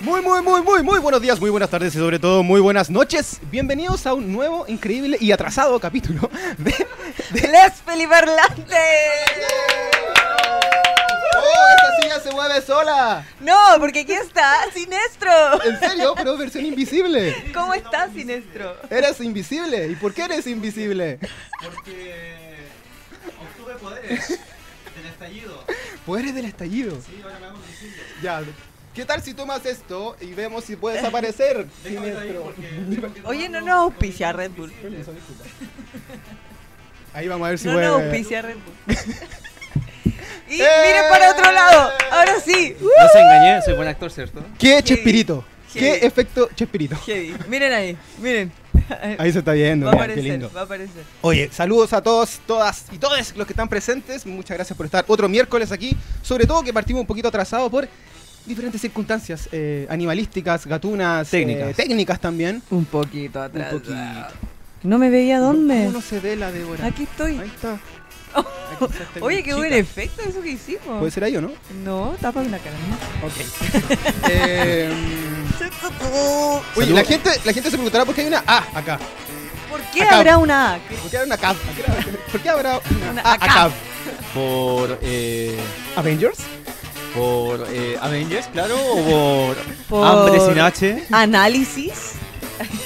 Muy, muy, muy, muy, muy buenos días, muy buenas tardes y sobre todo muy buenas noches. Bienvenidos a un nuevo, increíble y atrasado capítulo de... de... ¡Les Feliparlantes! ¡Oh, esa silla se mueve sola! No, porque aquí está Sinestro. ¿En serio? Pero versión invisible. ¿Cómo estás, Sinestro? Eres invisible. ¿Y por qué eres invisible? Porque obtuve poderes del estallido. Poderes del estallido. Sí, ahora me hago invisible. Ya. ¿Qué tal si tomas esto y vemos si puedes aparecer? Porque... Oye, no nos auspicia Red Bull. Permiso, disculpa. Ahí vamos a ver si No puede... nos auspicia Red Bull. Y miren para otro lado. Ahora sí. No se engañé, soy buen actor, ¿cierto? ¿Qué Chespirito? ¿Qué Heavy. efecto Chespirito? heavy. Miren ahí, miren. Ahí se está viendo, Va a mira, qué aparecer, lindo. va a aparecer. Oye, saludos a todos, todas y todos los que están presentes. Muchas gracias por estar otro miércoles aquí. Sobre todo que partimos un poquito atrasado por diferentes circunstancias eh, animalísticas, gatunas, Técnicas. eh, técnicas también. Un poquito atrás. poquito. ¿No me veía dónde? ¿Cómo no se ve la Débora? Aquí estoy. Ahí está. Oh. Aquí se está Oye, qué buen efecto eso que hicimos. Puede ser ahí o no? No, tapa la cara. Ok. Eh, oye, la gente, la gente se preguntará por qué hay una A acá. ¿Por qué Acá. habrá una A? ¿Por qué hay una CAV? ¿Por qué habrá una, Una A acá. acá? Por, eh, ¿Avengers? Por eh, Avengers, claro, o por, Por- Hambre sin H. Análisis.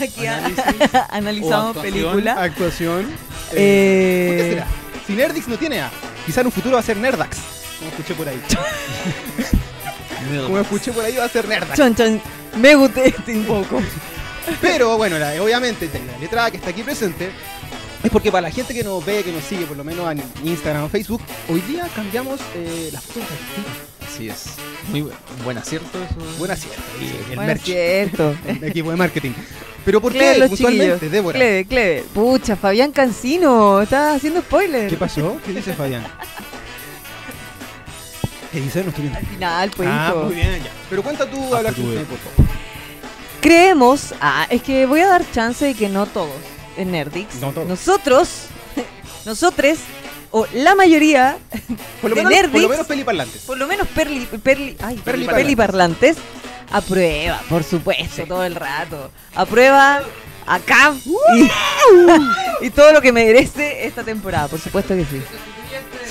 Aquí Análisis. analizamos O actuación. película. Actuación. Eh, ¿Por qué será? Si Nerdix no tiene A, quizá en un futuro va a ser Nerdax. Como escuché por ahí. Como escuché por ahí va a ser Nerdax. Chon, chon. Me gusté este un poco. Pero bueno, la- obviamente la letra A que está aquí presente es porque para la gente que nos ve, que nos sigue por lo menos en Instagram o Facebook, hoy día cambiamos eh, las fotos de perfil. Así es. Muy bu- buen acierto eso. Buena cierta. y el Bueno, merch, el equipo de marketing. Pero ¿por qué los puntualmente. Débora? Cleve, Cleve. Pucha, Fabián Cancino. Estás haciendo spoiler. ¿Qué pasó? ¿Qué dice Fabián? ¿Qué dice? No estoy viendo. Al final, pues. Ah, hijo. muy bien, ya. Pero cuenta tú, Ah, hablar tú, por favor. Creemos. Ah, es que voy a dar chance de que no todos en Nerdix. No todos. Nosotros, nosotros, o la mayoría, Por lo de menos, por lo menos peliparlantes. por lo menos perli, perli, ay, Perli perliparlantes, aprueba, por supuesto, todo el rato. Aprueba acá y, y todo lo que merece esta temporada, por supuesto que sí.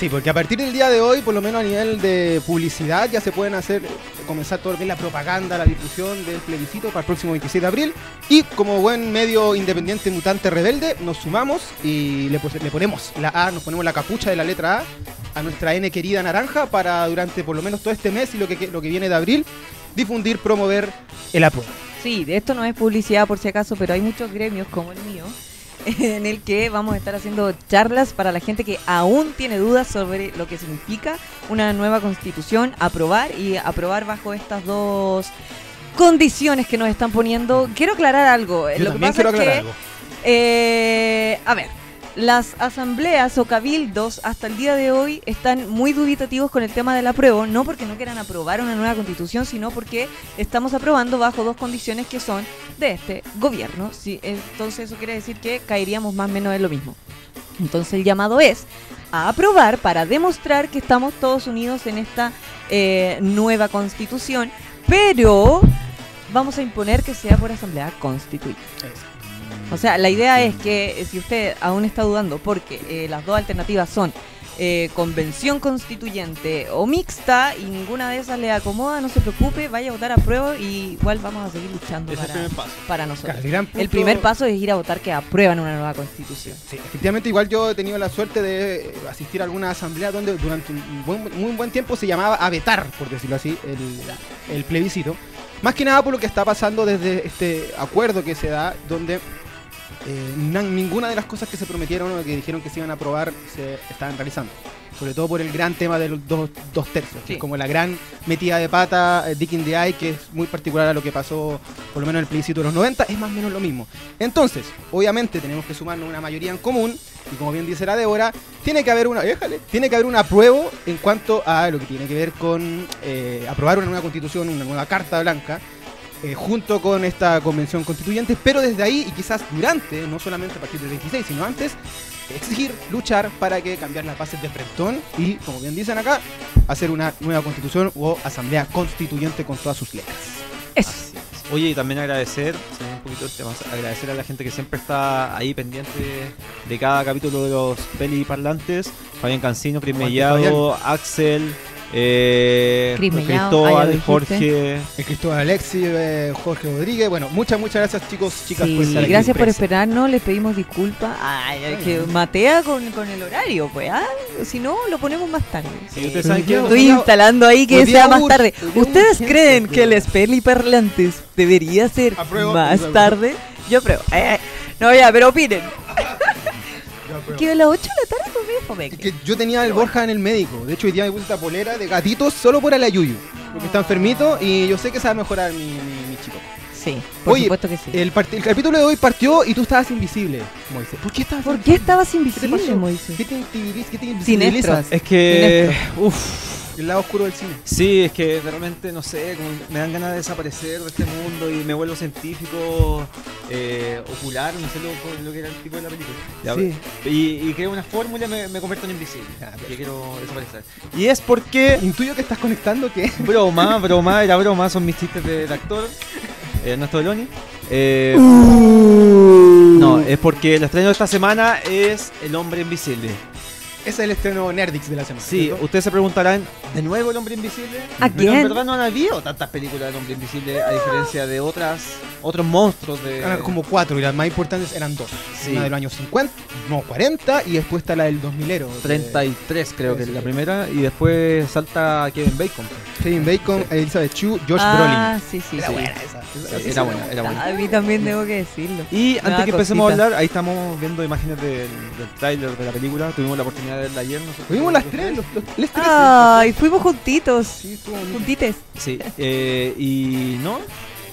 Sí, porque a partir del día de hoy, por lo menos a nivel de publicidad, ya se pueden hacer, comenzar todo lo que la propaganda, la difusión del plebiscito para el próximo 27 de abril. Y como buen medio independiente mutante rebelde, nos sumamos y le, ponemos la A, nos ponemos la capucha de la letra A a nuestra N querida naranja para durante por lo menos todo este mes y lo que, que- lo que viene de abril, difundir, promover el apruebo. Sí, de esto no es publicidad por si acaso, pero hay muchos gremios como el mío en el que vamos a estar haciendo charlas para la gente que aún tiene dudas sobre lo que significa una nueva constitución, aprobar y aprobar bajo estas dos condiciones que nos están poniendo. Quiero aclarar algo. Yo lo que pasa quiero es aclarar que algo. Eh, a ver, las asambleas o cabildos hasta el día de hoy están muy dubitativos con el tema del apruebo, no porque no quieran aprobar una nueva constitución, sino porque estamos aprobando bajo dos condiciones que son de este gobierno. Entonces eso quiere decir que caeríamos más o menos en lo mismo. Entonces el llamado es a aprobar para demostrar que estamos todos unidos en esta eh, nueva constitución, pero vamos a imponer que sea por asamblea constituida. O sea, la idea es que eh, si usted aún está dudando, porque eh, las dos alternativas son eh, convención constituyente o mixta y ninguna de esas le acomoda, no se preocupe, vaya a votar a prueba y igual vamos a seguir luchando para, primer paso. para nosotros. Claro, el gran punto- El primer paso es ir a votar que aprueban una nueva constitución. Sí, efectivamente, igual yo he tenido la suerte de eh, asistir a alguna asamblea donde durante un buen, muy buen tiempo se llamaba a vetar, por decirlo así, el, el plebiscito. Más que nada por lo que está pasando desde este acuerdo que se da, donde eh, na- ninguna de las cosas que se prometieron o que dijeron que se iban a aprobar se estaban realizando. Sobre todo por el gran tema de los dos, dos tercios, que es como la gran metida de pata, eh, dick in the eye, que es muy particular a lo que pasó por lo menos en el plebiscito de los 90, es más o menos lo mismo. Entonces, obviamente tenemos que sumarnos una mayoría en común, y como bien dice la Débora, tiene que haber una, déjale, tiene que haber un apruebo en cuanto a lo que tiene que ver con eh, aprobar una nueva constitución, una nueva carta blanca, eh, junto con esta convención constituyente, pero desde ahí y quizás durante, no solamente a partir del 26, sino antes, exigir, luchar para que cambiar las bases de frentón y, como bien dicen acá, hacer una nueva constitución o asamblea constituyente con todas sus letras. Eso. Así es. Oye, y también agradecer, se me va un poquito el tema, agradecer a la gente que siempre está ahí pendiente de cada capítulo de los peli parlantes. Fabián Cancino, Cris Aguante, Mellado, Axel, eh, Cris Cristóbal. Jorge. El Cristóbal Alexi, eh, Jorge Rodríguez. Bueno, muchas, muchas gracias, chicos, chicas, Sí, por estar aquí. gracias por presentes. esperarnos, les pedimos disculpas. Ay, es que matea con, con el horario, pues. ah, Si no, lo ponemos más tarde. Y ustedes saben que Estoy instalando ahí que sea más tarde. ¿Ustedes creen que el Speli Parlantes debería ser Apruebo, más apruebo. tarde? Yo apruebo. Eh, no, ya, pero opinen. Que a las 8 de la tarde Es que yo tenía el Borja en el médico. De hecho, hoy día me puse esta polera de gatitos solo por el Ayuyu. Porque está enfermito y yo sé que se va a mejorar mi, mi- mi chico. Sí, por Oye, supuesto que sí. El, el capítulo de hoy partió y tú estabas invisible, Moisés. ¿Por qué estabas ¿Por qué estabas ¿Qué te invisible, pasó? Moisés? ¿Qué te invisibiliza? ¿Qué te Sinestro. invisibiliza? Es que, Sinestro. uff, El lado oscuro del cine. sí, es que de repente, no sé, como me dan ganas de desaparecer de este mundo y me vuelvo científico eh, ocular, no sé lo, lo que era el tipo de la película. Ya, Sí. Y, y creo una fórmula me, me convierto en invisible, que quiero desaparecer. Y es porque Intuyo que estás conectando que Broma, broma, era broma, son mis chistes de- del actor, eh, Ernesto Beloni. Eh, no, es porque el estreno de esta semana es El Hombre Invisible. Ese es el estreno Nerdix de la semana. Sí, ¿cierto? ustedes se preguntarán, ¿de nuevo El Hombre Invisible? ¿A Pero en verdad no han habido tantas películas del Hombre Invisible, a diferencia de otras, otros monstruos de... Eran como cuatro y las más importantes eran dos. Sí. Una de los años 50, no 40 y después está la del 2000ero. de 33 creo que es la primera, y después salta Kevin Bacon. Kevin Bacon, Elizabeth Chu, Josh ah, sí, sí. Era sí. buena esa. Sí, era buena, era buena. A mí también tengo que decirlo. Y antes que empecemos a hablar, ahí estamos viendo imágenes del, del tráiler de la película. Tuvimos la oportunidad de verla ayer. nosotros. Tuvimos las tres, los, los, las tres. Ay, fuimos juntitos. Sí, estuvo bonito. Juntites. Sí, eh, y no,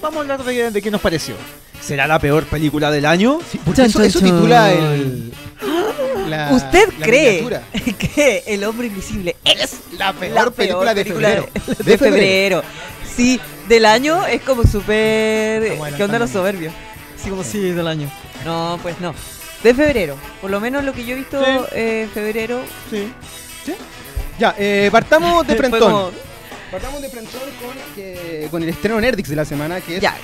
vamos a hablar de, de qué nos pareció. ¿Será la peor película del año? Sí, porque Chan, eso, chan, eso chan. titula el. la- ¿Usted la cree miniatura. que El Hombre Invisible es La peor la peor película de película febrero. de, de febrero? Sí, del año es como súper... ¿Qué onda los soberbios? Sí, como sí, del año. No, pues no. De febrero. Por lo menos lo que yo he visto Sí. eh, febrero. Sí. Ya, eh, partamos de frentón. como- Partamos de frentón con, que- con el estreno Nerdix de la semana, que es Ya,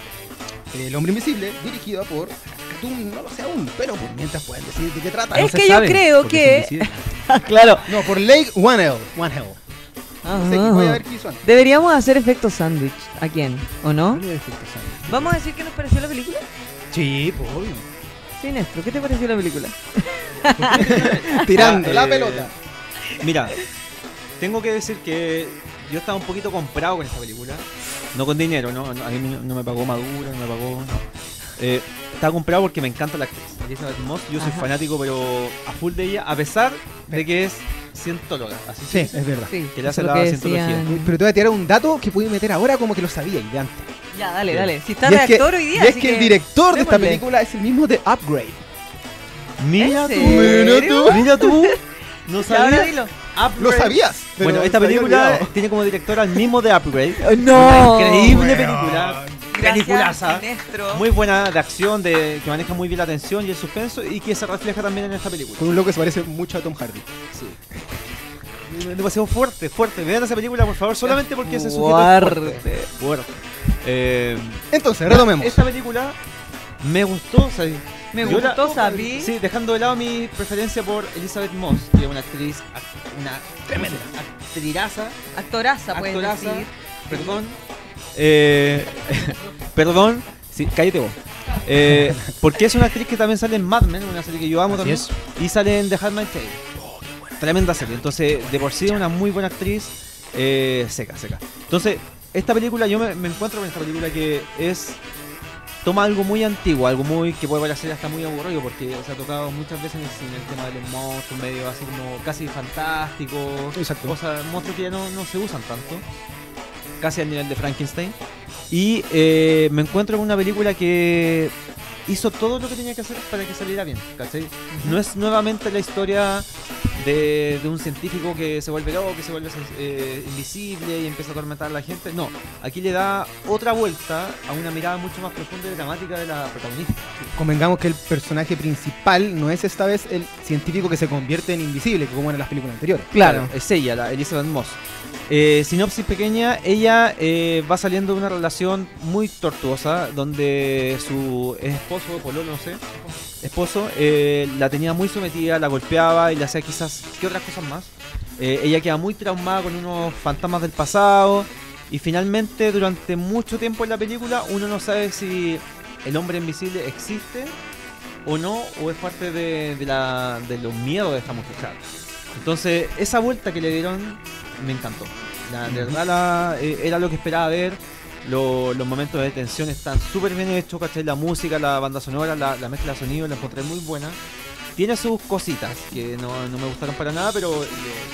El Hombre Invisible, dirigido por Cartoon, no lo sé aún, pero por mientras pueden decir de qué trata. Es que yo creo que- claro. No, por Lake One One Hell. No sé, voy a ver qué hizo antes. Deberíamos hacer efecto sándwich. ¿A quién? ¿O no? ¿Vamos a decir qué nos pareció la película? Sí, pues obvio. ¿Qué te pareció la película? Tirando Ah, la eh, pelota. Mira, tengo que decir que yo estaba un poquito comprado con esta película. No con dinero, ¿no? no a mí no, me pagó Maduro, no me pagó. Eh, estaba comprado porque me encanta la actriz. Elizabeth Moss, yo soy Ajá. fanático, pero a full de ella, a pesar de que es cientóloga. Así Sí, es verdad. Sí, Que le hace eso es la lo que cientología. decían. Pero te voy a tirar un dato que pude meter ahora como que lo sabía y de antes. Ya, dale, Sí. dale. Si está y es que, reactor hoy día. y es así que el director de esta película es el mismo de Upgrade. Mira ¿En tú, mira tú, mira tú. No Ya, ahora sabía. dilo. ¿Lo sabías? Bueno, esta película tiene como director al mismo de Upgrade. No. Increíble Weón. película. Peliculaza. Muy buena de acción, de, que maneja muy bien la tensión y el suspenso y que se refleja también en esta película. Con un loco que se parece mucho a Tom Hardy. Sí. Demasiado fuerte, fuerte. Vean esa película, por favor, solamente porque ese sujeto es Fuerte. fuerte. Eh, Entonces, retomemos. esta película me gustó, o sea, Me yo la- gustó, Sabi. Sí, dejando de lado mi preferencia por Elizabeth Moss, que es una actriz, act- una tremenda actrizaza, Actoraza, puedes actoraza, decir. perdón, eh, perdón, sí, cállate vos. Eh, porque es una actriz que también sale en Mad Men, una serie que yo amo Así también, es. y sale en The Handmaid's Tale. Tremenda serie, entonces de por sí es una muy buena actriz, eh, seca, seca. Entonces, esta película, yo me, me encuentro con esta película que es toma algo muy antiguo, algo muy que puede parecer hasta muy aburrido porque se ha tocado muchas veces en el cine el tema de los monstruos, medio así como casi fantásticos, Exacto. cosas, monstruos que ya no, no se usan tanto, casi al nivel de Frankenstein. Y eh, me encuentro con una película que hizo todo lo que tenía que hacer para que saliera bien, ¿cachai? No es nuevamente la historia de, de un científico que se vuelve loco, que se vuelve eh, invisible y empieza a atormentar a la gente. No, aquí le da otra vuelta a una mirada mucho más profunda y dramática de la protagonista. Convengamos que el personaje principal no es esta vez el científico que se convierte en invisible, como en las películas anteriores. Claro. es ella, la Elizabeth Moss. Eh, sinopsis pequeña, ella eh, va saliendo de una relación muy tortuosa donde su esposo, pololo, no sé, esposo, eh, la tenía muy sometida, la golpeaba y le hacía quizás, ¿qué otras cosas más? Ella queda muy traumada con unos fantasmas del pasado y finalmente durante mucho tiempo en la película uno no sabe si el hombre invisible existe o no, o es parte de, de la, de los miedos de esta mujer. Entonces, esa vuelta que le dieron me encantó. La, de verdad la- eh, era lo que esperaba ver. Lo- los momentos de tensión están súper bien hechos, ¿cachai? La música, la banda sonora, la, la mezcla de sonido la encontré muy buena. Tiene sus cositas que no, no me gustaron para nada, pero eh,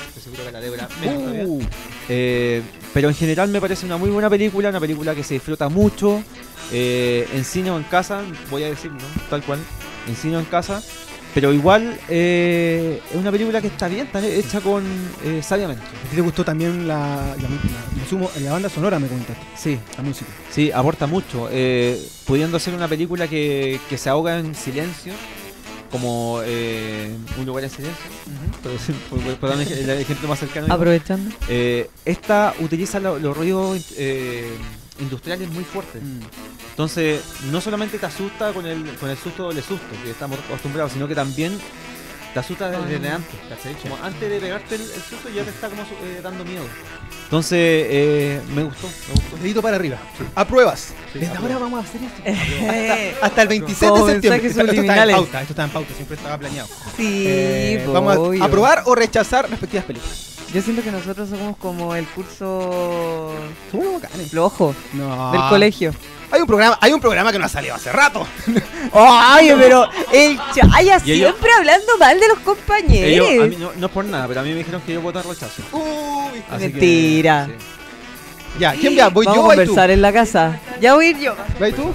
estoy seguro que la Débora. Uh, Eh, pero en general me parece una muy buena película, una película que se disfruta mucho. eh, en cine o en casa, voy a decir, ¿no? Tal cual, en cine o en casa. Pero igual eh, es una película que está bien, está hecha con eh, sabiamente. ¿A ti te gustó también la, la, la- sumo, la banda sonora, me comentaste? Sí, La música. sí, aporta mucho. eh, pudiendo ser una película que, que se ahoga en silencio, como eh, un lugar en silencio. Por, decir- por- dar el ejemplo más cercano. Aprovechando. Eh, esta utiliza lo- los ruidos eh, industriales muy fuertes. Mm. Entonces, no solamente te asusta con el, con el susto del susto, que estamos acostumbrados, sino que también te asusta desde antes, ¿cachai? Como antes de pegarte el, el susto ya te está como eh, dando miedo. Entonces, eh, me gustó, me gustó. Dedito para arriba. Apruebas. Sí, Desde apruebo. ahora vamos a hacer esto. Hasta el 26 Como de septiembre. Esto, esto está en pauta, esto está en pauta, siempre estaba planeado. sí, Eh, vamos a aprobar o rechazar respectivas películas. Yo siento que nosotros somos como el curso Somos unos bacanes. flojo No. del colegio. Hay un programa, hay un programa que no ha salido hace rato. Ay, pero el Chaya Y ellos- siempre hablando mal de los compañeros. Ellos, a mí, no, no es por nada, pero a mí me dijeron que yo votar rechazo. Uy. Así que, Mentira. sí. Ya, ¿quién ya? ¿Voy Vamos yo a tú? conversar en la casa. Ya voy a ir yo. ¿Vas tú?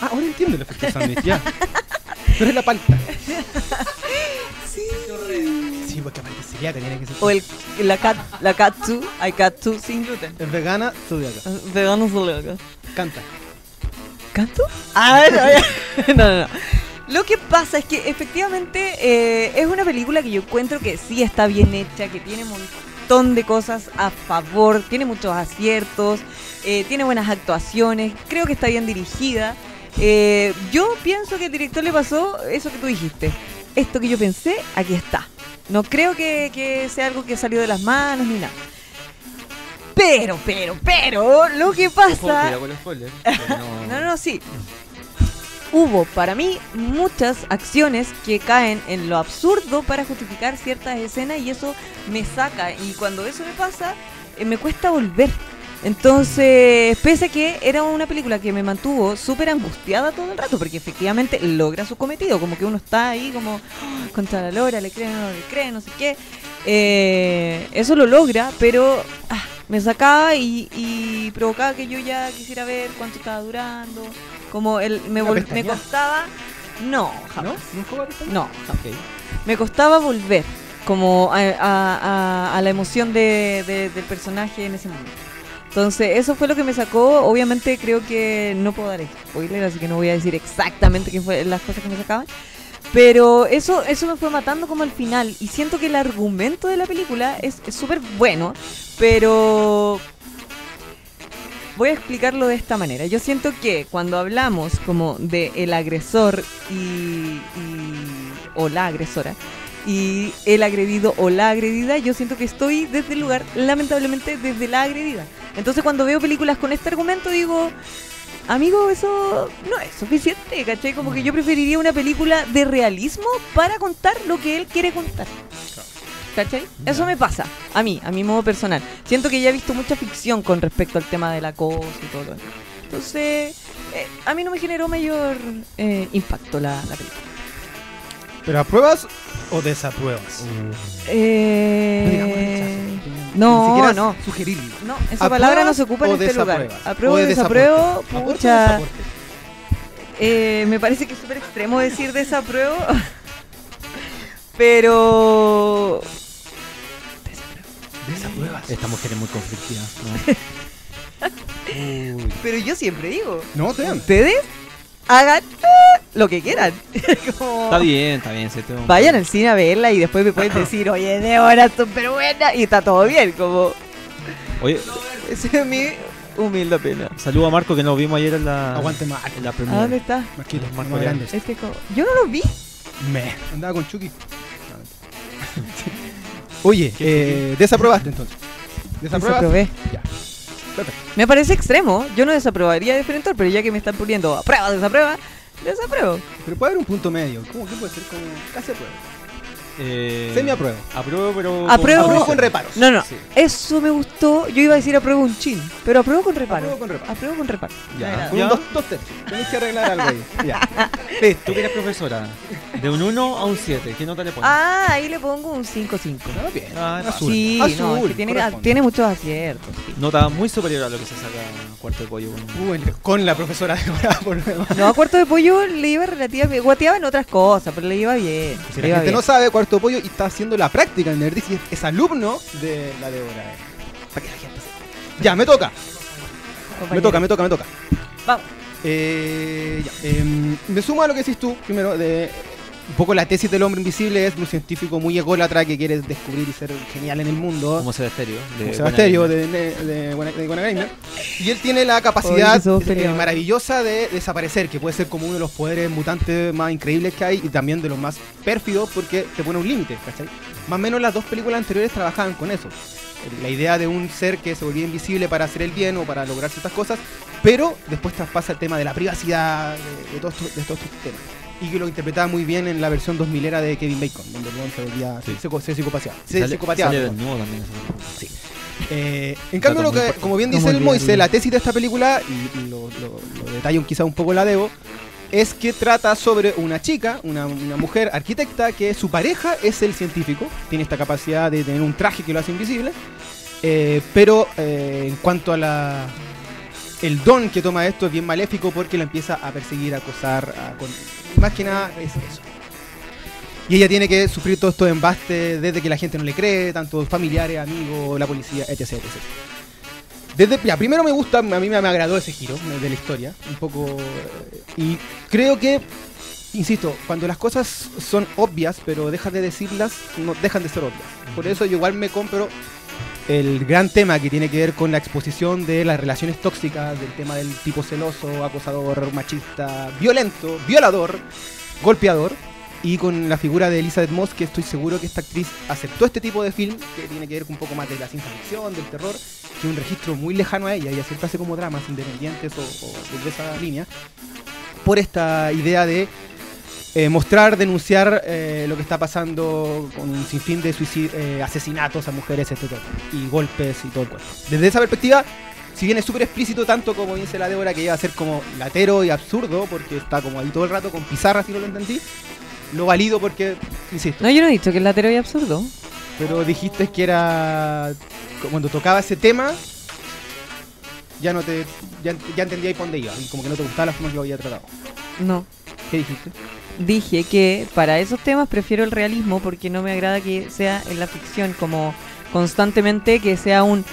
Ah, ahora entiendo el efecto sándwich, ya. Tú eres la palta. Sí, porque aparte celíaca tiene que ser. O el, la, cat, la katsu, hay katsu sin gluten. Es vegana, celíaca. Vegano celíaco. Canta. ¿Canto? Ah, no, no, no, no. Lo que pasa es que efectivamente eh, es una película que yo encuentro que sí está bien hecha, que tiene un montón de cosas a favor, tiene muchos aciertos, eh, tiene buenas actuaciones, creo que está bien dirigida. Eh, yo pienso que el director le pasó eso que tú dijiste. Esto que yo pensé, aquí está. No creo que, que sea algo que salió de las manos ni nada. Pero, pero, pero, lo que pasa... cuidado con los spoilers. porque No, no, sí. Hubo para mí muchas acciones que caen en lo absurdo para justificar ciertas escenas y eso me saca. Y cuando eso me pasa, eh, me cuesta volver. Entonces, pese a que era una película que me mantuvo súper angustiada todo el rato, porque efectivamente logra su cometido, como que uno está ahí como "Ah, contra la lora, le creen, no le creen, no sé qué. Eh, eso lo logra, pero ah, me sacaba y, y provocaba que yo ya quisiera ver cuánto estaba durando, como el, me, ¿Una vol- me costaba... No, ¿No? jamás. No, me costaba volver como a, a- a- a la emoción de- de- del personaje en ese momento. Entonces, eso fue lo que me sacó. Obviamente, creo que no puedo dar spoiler, así que no voy a decir exactamente qué fue las cosas que me sacaban. Pero eso, eso me fue matando como al final. Y siento que el argumento de la película es súper bueno, pero voy a explicarlo de esta manera. Yo siento que cuando hablamos como de el agresor y, y- o la agresora y el agredido o la agredida, yo siento que estoy desde el lugar, lamentablemente, desde la agredida. Entonces cuando veo películas con este argumento digo, amigo, eso no es suficiente, ¿cachai? Como que yo preferiría una película de realismo para contar lo que él quiere contar. ¿Cachai? Eso me pasa, a mí, a mi modo personal. Siento que ya he visto mucha ficción con respecto al tema del acoso y todo lo demás. Entonces, eh, a mí no me generó mayor eh, impacto la, la película. ¿Pero apruebas o desapruebas? Eh, No. No, Ni siquiera no. Sugerirlo. No, esa palabra no se ocupa en este lugar. Apruebo O o de desapruebo, desaporte. ¿Aporte o pucha. Eh, me parece que es súper extremo decir desapruebo. Pero. Desapruebas. Esta mujer es muy conflictiva. ¿no? Uy. Pero yo siempre digo, No, te amo. ustedes hagan eh, lo que quieran. Como- Está bien, está bien. sí, hombre- Vayan al cine a verla y después me pueden decir, oye, Débora, súper buena. Y está todo bien, como. Oye, Esa es mi humilde pena. saludo a Marco que nos vimos ayer en la, Aguante más. en la ¿A premiere. dónde está? Marquito, Marco más Grande. grande. Este co- Yo no lo vi. Me. Andaba con Chucky. Oye, eh, desaprobaste entonces. ¿Desaprobaste? Desaprobé. Ya. Me parece extremo. Yo no desaprobaría Diferentor, pero ya que me están poniendo a prueba, desaprueba, desapruebo. Pero puede haber un punto medio. ¿Cómo que puede ser como casi apruebo? Eh, Semi apruebo. Apruebo, pero. Apruebo. Apruebo con reparos. No, no. Sí. Eso me gustó. Yo iba a decir apruebo un chin, pero apruebo con reparo. Apruebo con reparo. Apruebo con reparo. Ya. Un dos, dos. Tenés que arreglar algo ahí. Ya. Listo. Tú que eres profesora, de un 1 a un 7, ¿qué nota le pones? Ah, ahí le pongo un 5-5. No, bien. Ah, azul. Sí, azul. no, es que tiene, tiene muchos aciertos. sí. Nota muy superior a lo que se saca en cuarto de pollo. con- Uh, con la profesora de por lo demás. No, a cuarto de pollo le iba relativamente. Guateaba en otras cosas, pero le iba bien. Si le la iba gente bien. no sabe, Cuarto Pollo y está haciendo la práctica en Nerdis y es, es alumno de la Débora. Para que la gente. Ya, me toca. Me toca, me toca, me toca. Vamos. Eh, ya, em, me sumo a lo que decís tú, primero, de un poco la tesis del hombre invisible es de un científico muy ególatra que quiere descubrir y ser genial en el mundo. Como Sebasterio. como Sebasterio de, de, de, Buena- de Buena Gamer. Y él tiene la capacidad eh, maravillosa de desaparecer, que puede ser como uno de los poderes mutantes más increíbles que hay y también de los más pérfidos porque te pone un límite, ¿cachai? Más o menos las dos películas anteriores trabajaban con eso. La idea de un ser que se volvía invisible para hacer el bien o para lograr ciertas cosas, pero después traspasa el tema de la privacidad, de, de todos estos- de todos estos temas. Y que lo interpretaba muy bien en la versión 2000 era de Kevin Bacon, donde el se volvía, Sí. se, se psicopateaba. Se sale, psicopateaba, sale también. eso. Eh, en cambio, lo que, como bien dice el Moise, la tesis de esta película, y, y lo, lo, lo detallo quizá un poco la debo, es que trata sobre una chica, una, una mujer arquitecta, que su pareja es el científico, tiene esta capacidad de tener un traje que lo hace invisible, eh, pero eh, en cuanto a la... El don que toma esto es bien maléfico porque la empieza a perseguir, a acosar, a con- más que nada es eso. Y ella tiene que sufrir todo esto embate desde que la gente no le cree, tanto familiares, amigos, la policía, etc. etc. Desde, ya, primero me gusta, a mí me, me agradó ese giro de la historia, un poco... eh, Y creo que, insisto, cuando las cosas son obvias, pero dejas de decirlas, no dejan de ser obvias. Por eso yo igual me compro el gran tema que tiene que ver con la exposición de las relaciones tóxicas, del tema del tipo celoso, acosador, machista, violento, violador, golpeador, y con la figura de Elizabeth Moss, que estoy seguro que esta actriz aceptó este tipo de film, que tiene que ver con un poco más de la ciencia ficción, del terror, que es un registro muy lejano a ella, ella siempre hace como dramas independientes o, o de esa línea, por esta idea de eh, mostrar, denunciar eh, lo que está pasando con un sinfín de eh, asesinatos a mujeres, etcétera, y golpes y todo el cuento. Desde esa perspectiva, si bien es súper explícito, tanto como dice la Débora, que iba a ser como latero y absurdo, porque está como ahí todo el rato con pizarras, si no lo entendí, lo valido porque, insisto, No, yo no he dicho que el latero es absurdo. pero dijiste que era. Cuando tocaba ese tema, ya no te. Ya, ya entendía ahí por dónde iba, y como que no te gustaba la forma que lo había tratado. No. ¿Qué dijiste? Dije que para esos temas prefiero el realismo porque no me agrada que sea en la ficción como constantemente que sea un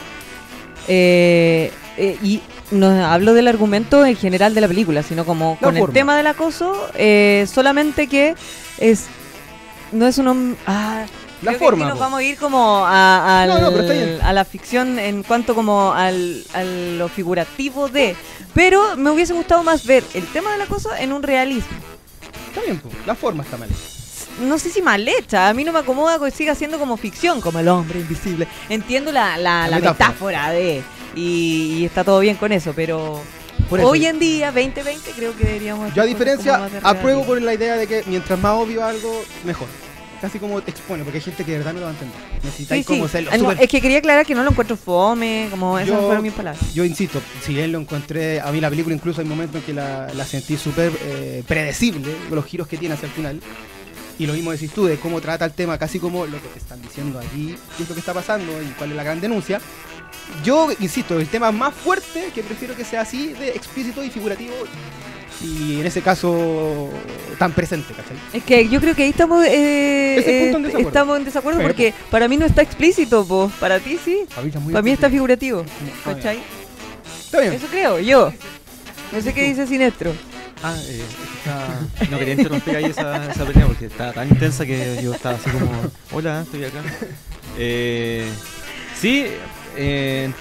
eh, eh, y no hablo del argumento en general de la película sino como La con el tema del acoso eh, solamente que es no es un ah, La forma. aquí nos vamos a ir como No, no, a la ficción en cuanto como al, a lo figurativo de pero me hubiese gustado más ver el tema del acoso en un realismo Está bien, la forma está mal. no sé si mal hecha, a mí no me acomoda que siga siendo como ficción, como el hombre invisible. Entiendo la, la, La metáfora. metáfora. de, y, y está todo bien con eso, pero eso. hoy en día, 2020, creo que deberíamos... Yo a diferencia, apruebo por la idea de que mientras más obvio algo, mejor. Casi como te expone, porque hay gente que de verdad no lo va a entender. Necesitáis Sí, sí. como serlo Ah, no, súper- es que quería aclarar que no lo encuentro fome, como esas Yo- fueron mis palabras. Yo insisto, si bien lo encontré, a mí la película incluso hay momentos en que la, la sentí súper eh, predecible, los giros que tiene hacia el final. Y lo mismo decís tú, de cómo trata el tema, casi como lo que te están diciendo aquí, qué es lo que está pasando y cuál es la gran denuncia. Yo, insisto, el tema más fuerte, que prefiero que sea así, de explícito y figurativo, y en ese caso tan presente, ¿cachai? Es que yo creo que ahí estamos, eh, en eh, desacuerdo. estamos en desacuerdo Pero- porque para mí no está explícito, po. para ti sí. Para mí está muy Para mí está difícil. figurativo, Ah, ¿cachai? Está bien. Eso creo, yo. No sé qué dice Sinestro. Ah, eh, está- no quería interrumpir ahí esa, esa pelea porque estaba tan intensa que yo estaba así como, hola, estoy acá. Eh, sí, eh,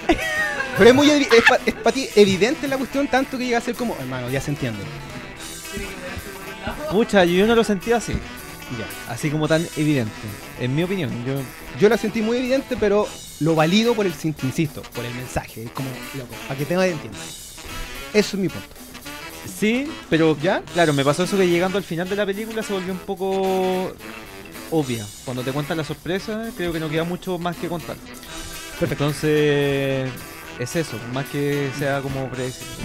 Pero es muy es para ti evidente la cuestión tanto que llega a ser como, hermano, ya se entiende. pucha, yo no lo sentía así, Ya. así como tan evidente, en mi opinión. Yo, Yo la sentí muy evidente, pero lo valido por el, sin- insisto, por el mensaje. Es como, loco, para que tenga entienda. Eso es mi punto. sí, pero ¿Ya? claro, me pasó eso que llegando al final de la película se volvió un poco obvia. Cuando te cuentan la sorpresa, creo que no queda mucho más que contar. Perfecto. Entonces, es eso, más que sea como predecible.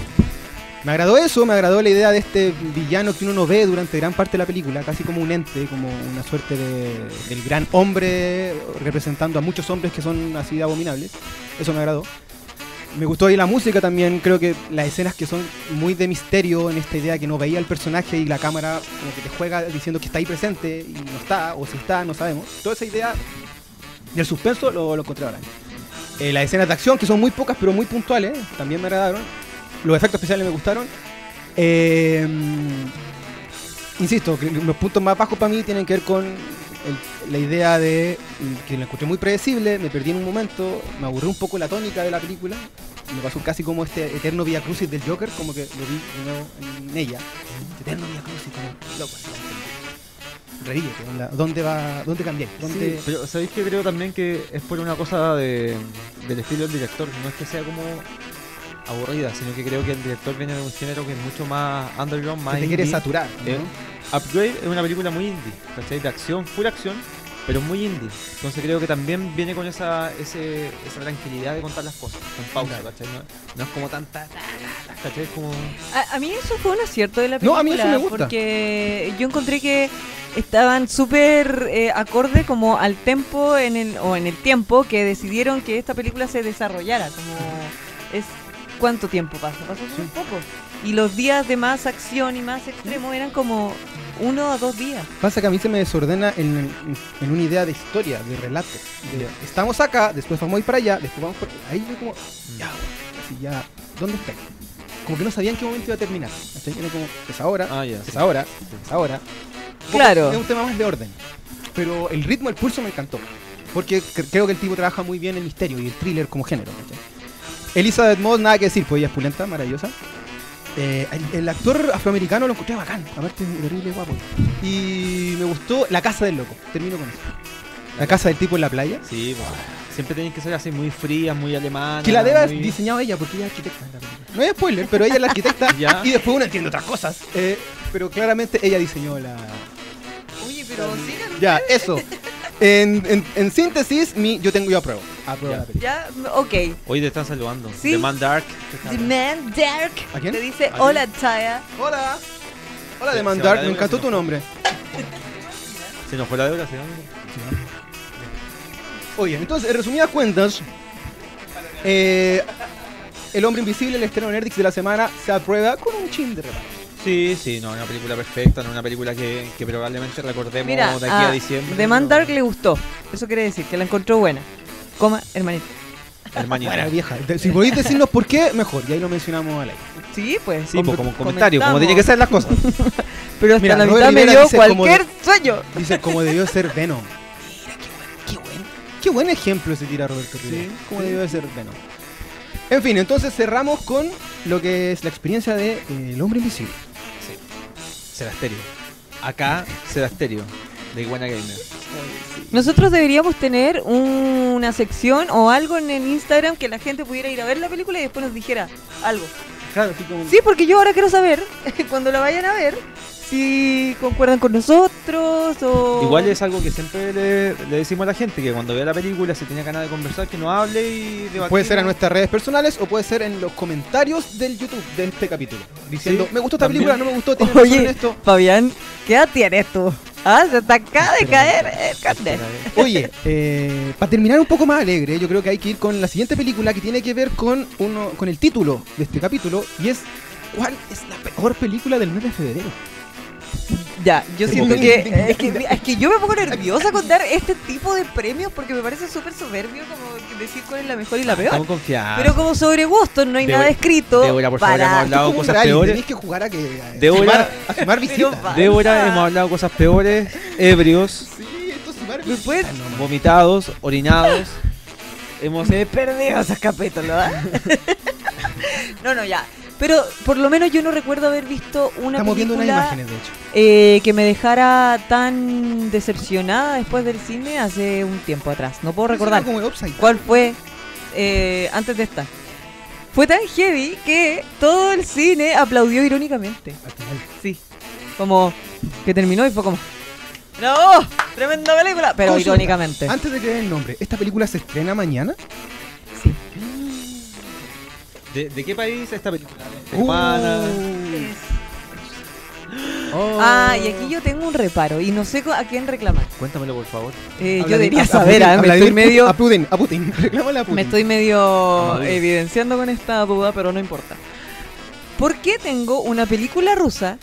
Me agradó eso, me agradó la idea de este villano que uno no ve durante gran parte de la película, casi como un ente, como una suerte de, del gran hombre representando a muchos hombres que son así de abominables. Eso me agradó. Me gustó ahí la música también, creo que las escenas que son muy de misterio en esta idea que no veía el personaje y la cámara como que te juega diciendo que está ahí presente y no está, o si está, no sabemos. Toda esa idea del suspenso lo, lo encontré ahora. Eh, las escenas de acción, que son muy pocas pero muy puntuales, también me agradaron. Los efectos especiales me gustaron. Eh, insisto, los puntos más bajos para mí tienen que ver con la idea de que lo encontré muy predecible, me perdí en un momento, me aburrió un poco la tónica de la película. Me pasó casi como este eterno via crucis del Joker, como que lo vi de nuevo en ella. Eterno via crucis, loco. Onda, ¿dónde va? ¿Dónde cambié? ¿Dónde... Sí, pero sabéis que creo también que es por una cosa de, del estilo del director, no es que sea como aburrida, sino que creo que el director viene de un género que es mucho más underground, más que te quiere indie. saturar. ¿no? Eh, Upgrade es una película muy indie, ¿cachai? De acción, full acción, pero muy indie. Entonces creo que también viene con esa, ese, esa tranquilidad de contar las cosas, con pausa. ¿cachai? No, no es como tanta, ta, ta, ta, ¿cachai? Es como... A, a mí eso fue un acierto de la No, película. a mí eso me gusta. Porque yo encontré que estaban súper eh, acorde como al tempo en el, o en el tiempo que decidieron que esta película se desarrollara. Como es ¿Cuánto tiempo pasa? Pasó súper poco. Y los días de más acción y más extremo eran como uno a dos días. Pasa que a mí se me desordena en, en una idea de historia, de relato. De, estamos acá, después vamos a ir para allá, después vamos por... Ahí yo como, ya, así ya, ¿dónde está? Como que no sabía en qué momento iba a terminar. ¿cachai? Era como, es ahora, Ah, ya. es sí. ahora, es ahora. Claro. Es un tema más de orden. Pero el ritmo, el pulso me encantó. Porque cre- creo que el tipo trabaja muy bien el misterio y el thriller como género. ¿cachai? Elizabeth Moss, nada que decir, pues ella es pulenta, maravillosa. Eh, el, el actor afroamericano lo encontré bacán, aparte es terrible guapo. Y me gustó La Casa del Loco, termino con eso. La casa del tipo en la playa. Sí, pues, siempre tienen que ser así muy frías, muy alemanas. Que la debe haber muy- diseñado ella, porque ella es arquitecta. en la película. No hay spoiler, pero ella es la arquitecta Ya. y después uno entiende otras cosas. Eh, pero claramente ella diseñó la, Oye, pero Ya, eso. En, en- en síntesis, mi, yo tengo yo apruebo. Apruebo Ya. la película. Ya, ok. Hoy te están saludando. Sí. The Man Dark. The Man Dark ¿A quién? te dice, hola Taya. Hola. Hola, Se- de se Mandark, habla de me encantó se tu nombre. Se nos fue la deuda, ¿sí? Oye, entonces, en resumidas cuentas, eh, El Hombre Invisible, el estreno Nerdix de la semana, se aprueba con un chin de reparo. Sí, sí, no, una película perfecta, no es una película que, que probablemente recordemos Mira, de aquí a, a diciembre. The Man Dark le gustó. Eso quiere decir que la encontró buena. Coma, hermanito. Hermanito. Buena vieja. De- Si podéis decirnos por qué, mejor. Y ahí lo mencionamos al aire. Sí, pues. Sí, pues, com- como comentario, como tiene que ser las cosas. Pero hasta Mira, la Robert mitad me Rivera dio dice como cualquier sueño. Dice, como debió ser Venom. Mira, qué buen, qué buen, qué buen ejemplo se tira Roberto Rivera. Sí, como sí. debió de ser Venom. En fin, entonces cerramos con lo que es la experiencia de eh, El Hombre Invisible. Sebasterio. Acá, Sebasterio, de Iguana Gamer. Nosotros deberíamos tener una sección o algo en el Instagram que la gente pudiera ir a ver la película y después nos dijera algo. Claro, así como... Sí, porque yo ahora quiero saber, cuando la vayan a ver, si concuerdan con nosotros o... Igual es algo que siempre le, le decimos a la gente, que cuando vea la película, si tiene ganas de conversar, que nos hable y debatir. Puede ser a nuestras redes personales o puede ser en los comentarios del YouTube de este capítulo. Diciendo, Sí, me gustó esta también. película, no me gustó, tiene Oye, esto. Fabián, ¿qué edad tienes tú? Ah, se te acaba de caer el carnet. Oye, eh, para terminar un poco más alegre, yo creo que hay que ir con la siguiente película que tiene que ver con uno, con el título de este capítulo y es ¿Cuál es la peor película del mes de febrero? Ya, yo siento que es, que es que yo me pongo nerviosa con dar este tipo de premios porque me parece súper soberbio como decir cuál es la mejor y la peor. Estamos confiados. Pero como sobre gustos no hay nada escrito Débora, por favor, para... hemos hablado cosas peores. Tenéis que jugar a que a Débora- sumar, a sumar visitas. Débora, hemos hablado cosas peores, ebrios, Sí, esto es sumar ¿Me visitas. vomitados, orinados. Hemos Me he perdido esos capítulos, ¿verdad? no, no, ya. Pero por lo menos yo no recuerdo haber visto una Estamos viendo unas película imágenes, de hecho. eh, que me dejara tan decepcionada después del cine hace un tiempo atrás. No puedo recordar Como cuál fue eh, antes de esta. Fue tan heavy que todo el cine aplaudió irónicamente. Sí. Como que terminó y fue como... ¡No! ¡Tremenda película! Pero Consulta, irónicamente. Antes de que dé el nombre, ¿esta película se estrena mañana? ¿De, de qué país es esta película? ¿De Uh. Oh. Ah, y aquí yo tengo un reparo y no sé a quién reclamar. Cuéntamelo, por favor. Eh, yo de- debería a- saber, a me estoy medio, A Putin, a Putin. Reclámale a Putin. me estoy medio evidenciando con esta duda, pero no importa. ¿Por qué tengo una película rusa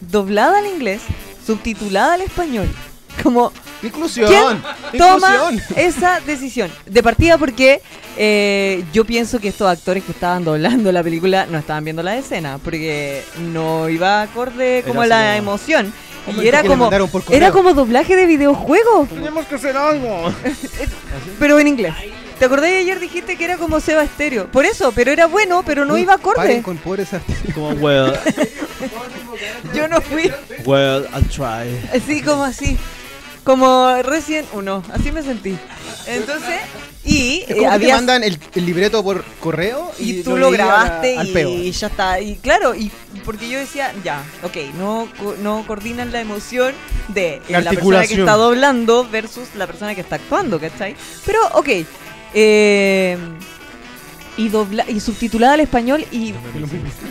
doblada al inglés, subtitulada al español? Como Inclusión. ¿Quién toma Inclusión. esa decisión? De partida porque eh, yo pienso que estos actores que estaban doblando la película no estaban viendo la escena, porque no iba acorde como Era así la emoción. Y era que le como, mandaron por correo. era como doblaje de videojuego, Tenemos que hacer algo. pero en inglés. ¿Te acordás de ayer dijiste que era como Seba Estéreo? Por eso, pero era bueno, pero no Uy, iba paren acorde. con pobres artistas. Como, well, Yo no fui well, I'll try. así como así. Como recién uno, así me sentí. Entonces, y Es eh, te mandan el, el libreto por correo y, y tú lo grabaste al y ya está. Y claro, y porque yo decía, ya, ok, no, co- no coordinan la emoción de eh, La la, persona que está doblando versus la persona que está actuando, ¿cachai? Pero, ok. eh, y, dobla y subtitulada al español y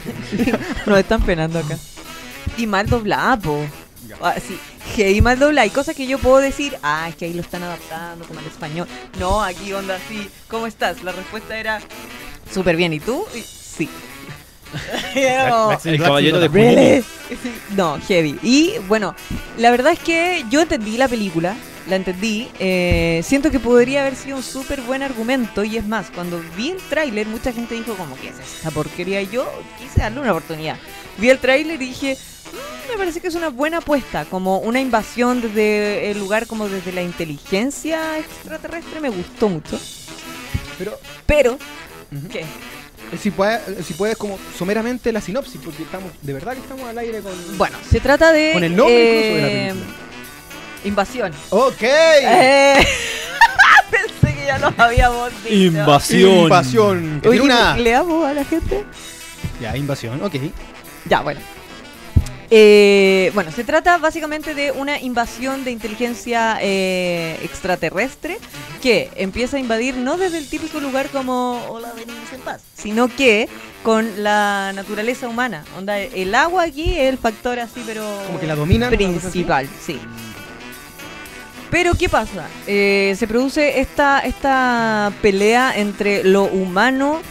nos están penando acá. Y mal doblada, po. Ah, sí, heavy mal doblada. Hay cosas que yo puedo decir, ah, es que ahí lo están adaptando como al español. No, aquí onda así. ¿Cómo estás? La respuesta era súper bien. ¿Y tú? Y- sí. El caballero de ¿Really? No, heavy. Y bueno, la verdad es que yo entendí la película, la entendí. eh, siento que podría haber sido un súper buen argumento. Y es más, cuando vi el tráiler, mucha gente dijo como, ¿qué es esta porquería? Yo quise darle una oportunidad. Vi el tráiler y dije, "Mm, me parece que es una buena apuesta. Como una invasión desde el lugar, como desde la inteligencia extraterrestre, me gustó mucho. Pero Pero. ¿qué? si puedes, si puedes como someramente la sinopsis, porque estamos, de verdad que estamos al aire con... Bueno, se trata de... Con el nombre incluso de la eh, película. Invasión. Ok. Eh, pensé que ya lo habíamos dicho. Invasión. Invasión. Que Oye, tiene una... ¿leamos a la gente? Ya, invasión, ok. Ya, bueno. Eh, bueno, se trata básicamente de una invasión de inteligencia eh, extraterrestre que empieza a invadir no desde el típico lugar como hola venimos en paz, sino que con la naturaleza humana. Onda, el agua aquí es el factor así, pero Como que la así. principal, sí. Pero ¿qué pasa? Eh, se produce esta, esta pelea entre lo humano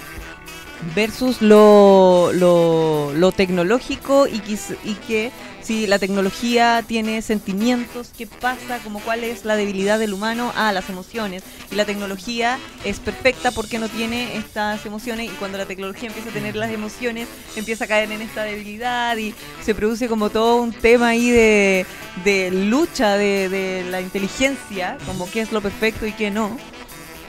versus lo, lo, lo tecnológico y, y que si la tecnología tiene sentimientos, ¿qué pasa? Como cuál es la debilidad del humano a las emociones. Y la tecnología es perfecta porque no tiene estas emociones y cuando la tecnología empieza a tener las emociones, empieza a caer en esta debilidad y se produce como todo un tema ahí de, de lucha de, de la inteligencia, como qué es lo perfecto y qué no.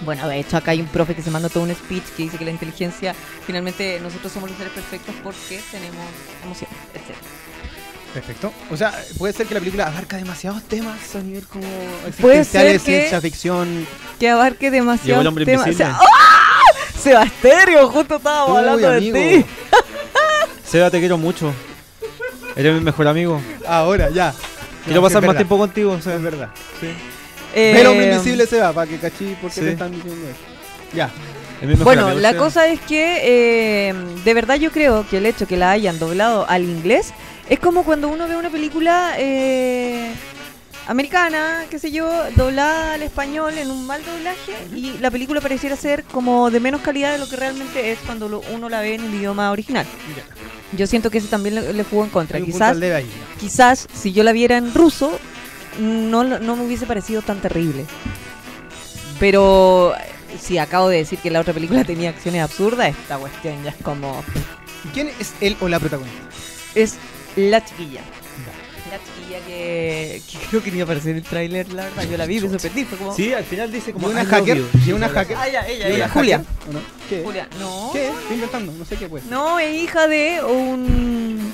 Bueno, de hecho acá hay un profe que se manda todo un speech que dice que la inteligencia, finalmente nosotros somos los seres perfectos porque tenemos emociones, etc. Perfecto. O sea, puede ser que la película abarca demasiados temas a nivel como Puede existenciales, ser que- ciencia ficción. Que abarque demasiado Llegó el hombre tema. invisible. O sea, ¡ah! Sebasterio, justo estábamos Uy, hablando amigo. de ti. Seba, te quiero mucho. Eres mi mejor amigo. Ahora, ya. Quiero No, pasar más verdad. tiempo contigo. Eso es verdad. Eh, El hombre invisible se va, para que cachí por qué Sí. te están diciendo eso. Ya. Es mi mejor Bueno, amigo, la Seba. cosa es que eh, de verdad yo creo que el hecho que la hayan doblado al inglés es como cuando uno ve una película eh, americana, qué sé yo, doblada al español en un mal doblaje y la película pareciera ser como de menos calidad de lo que realmente es cuando lo- uno la ve en el idioma original. Yo siento que ese también le, le jugó en contra. Quizás, quizás si yo la viera en ruso, no, no me hubiese parecido tan terrible. Pero eh, si acabo de decir que la otra película tenía acciones absurdas, esta cuestión ya es como... ¿Quién es él o la protagonista? Es la chiquilla. La chiquilla que, que creo que ni iba a aparecer en el tráiler, la verdad. Yo la vi, me sorprendí. Fue como... Sí, al final dice como ¿Y una "I love hacker? you". ¿Y una hacker? Ah, ya, ella, ¿Y una ella. hacker? Julia. ¿O no? ¿Qué? Julia. No. ¿Qué? Estoy inventando, no sé qué. No, es hija de un...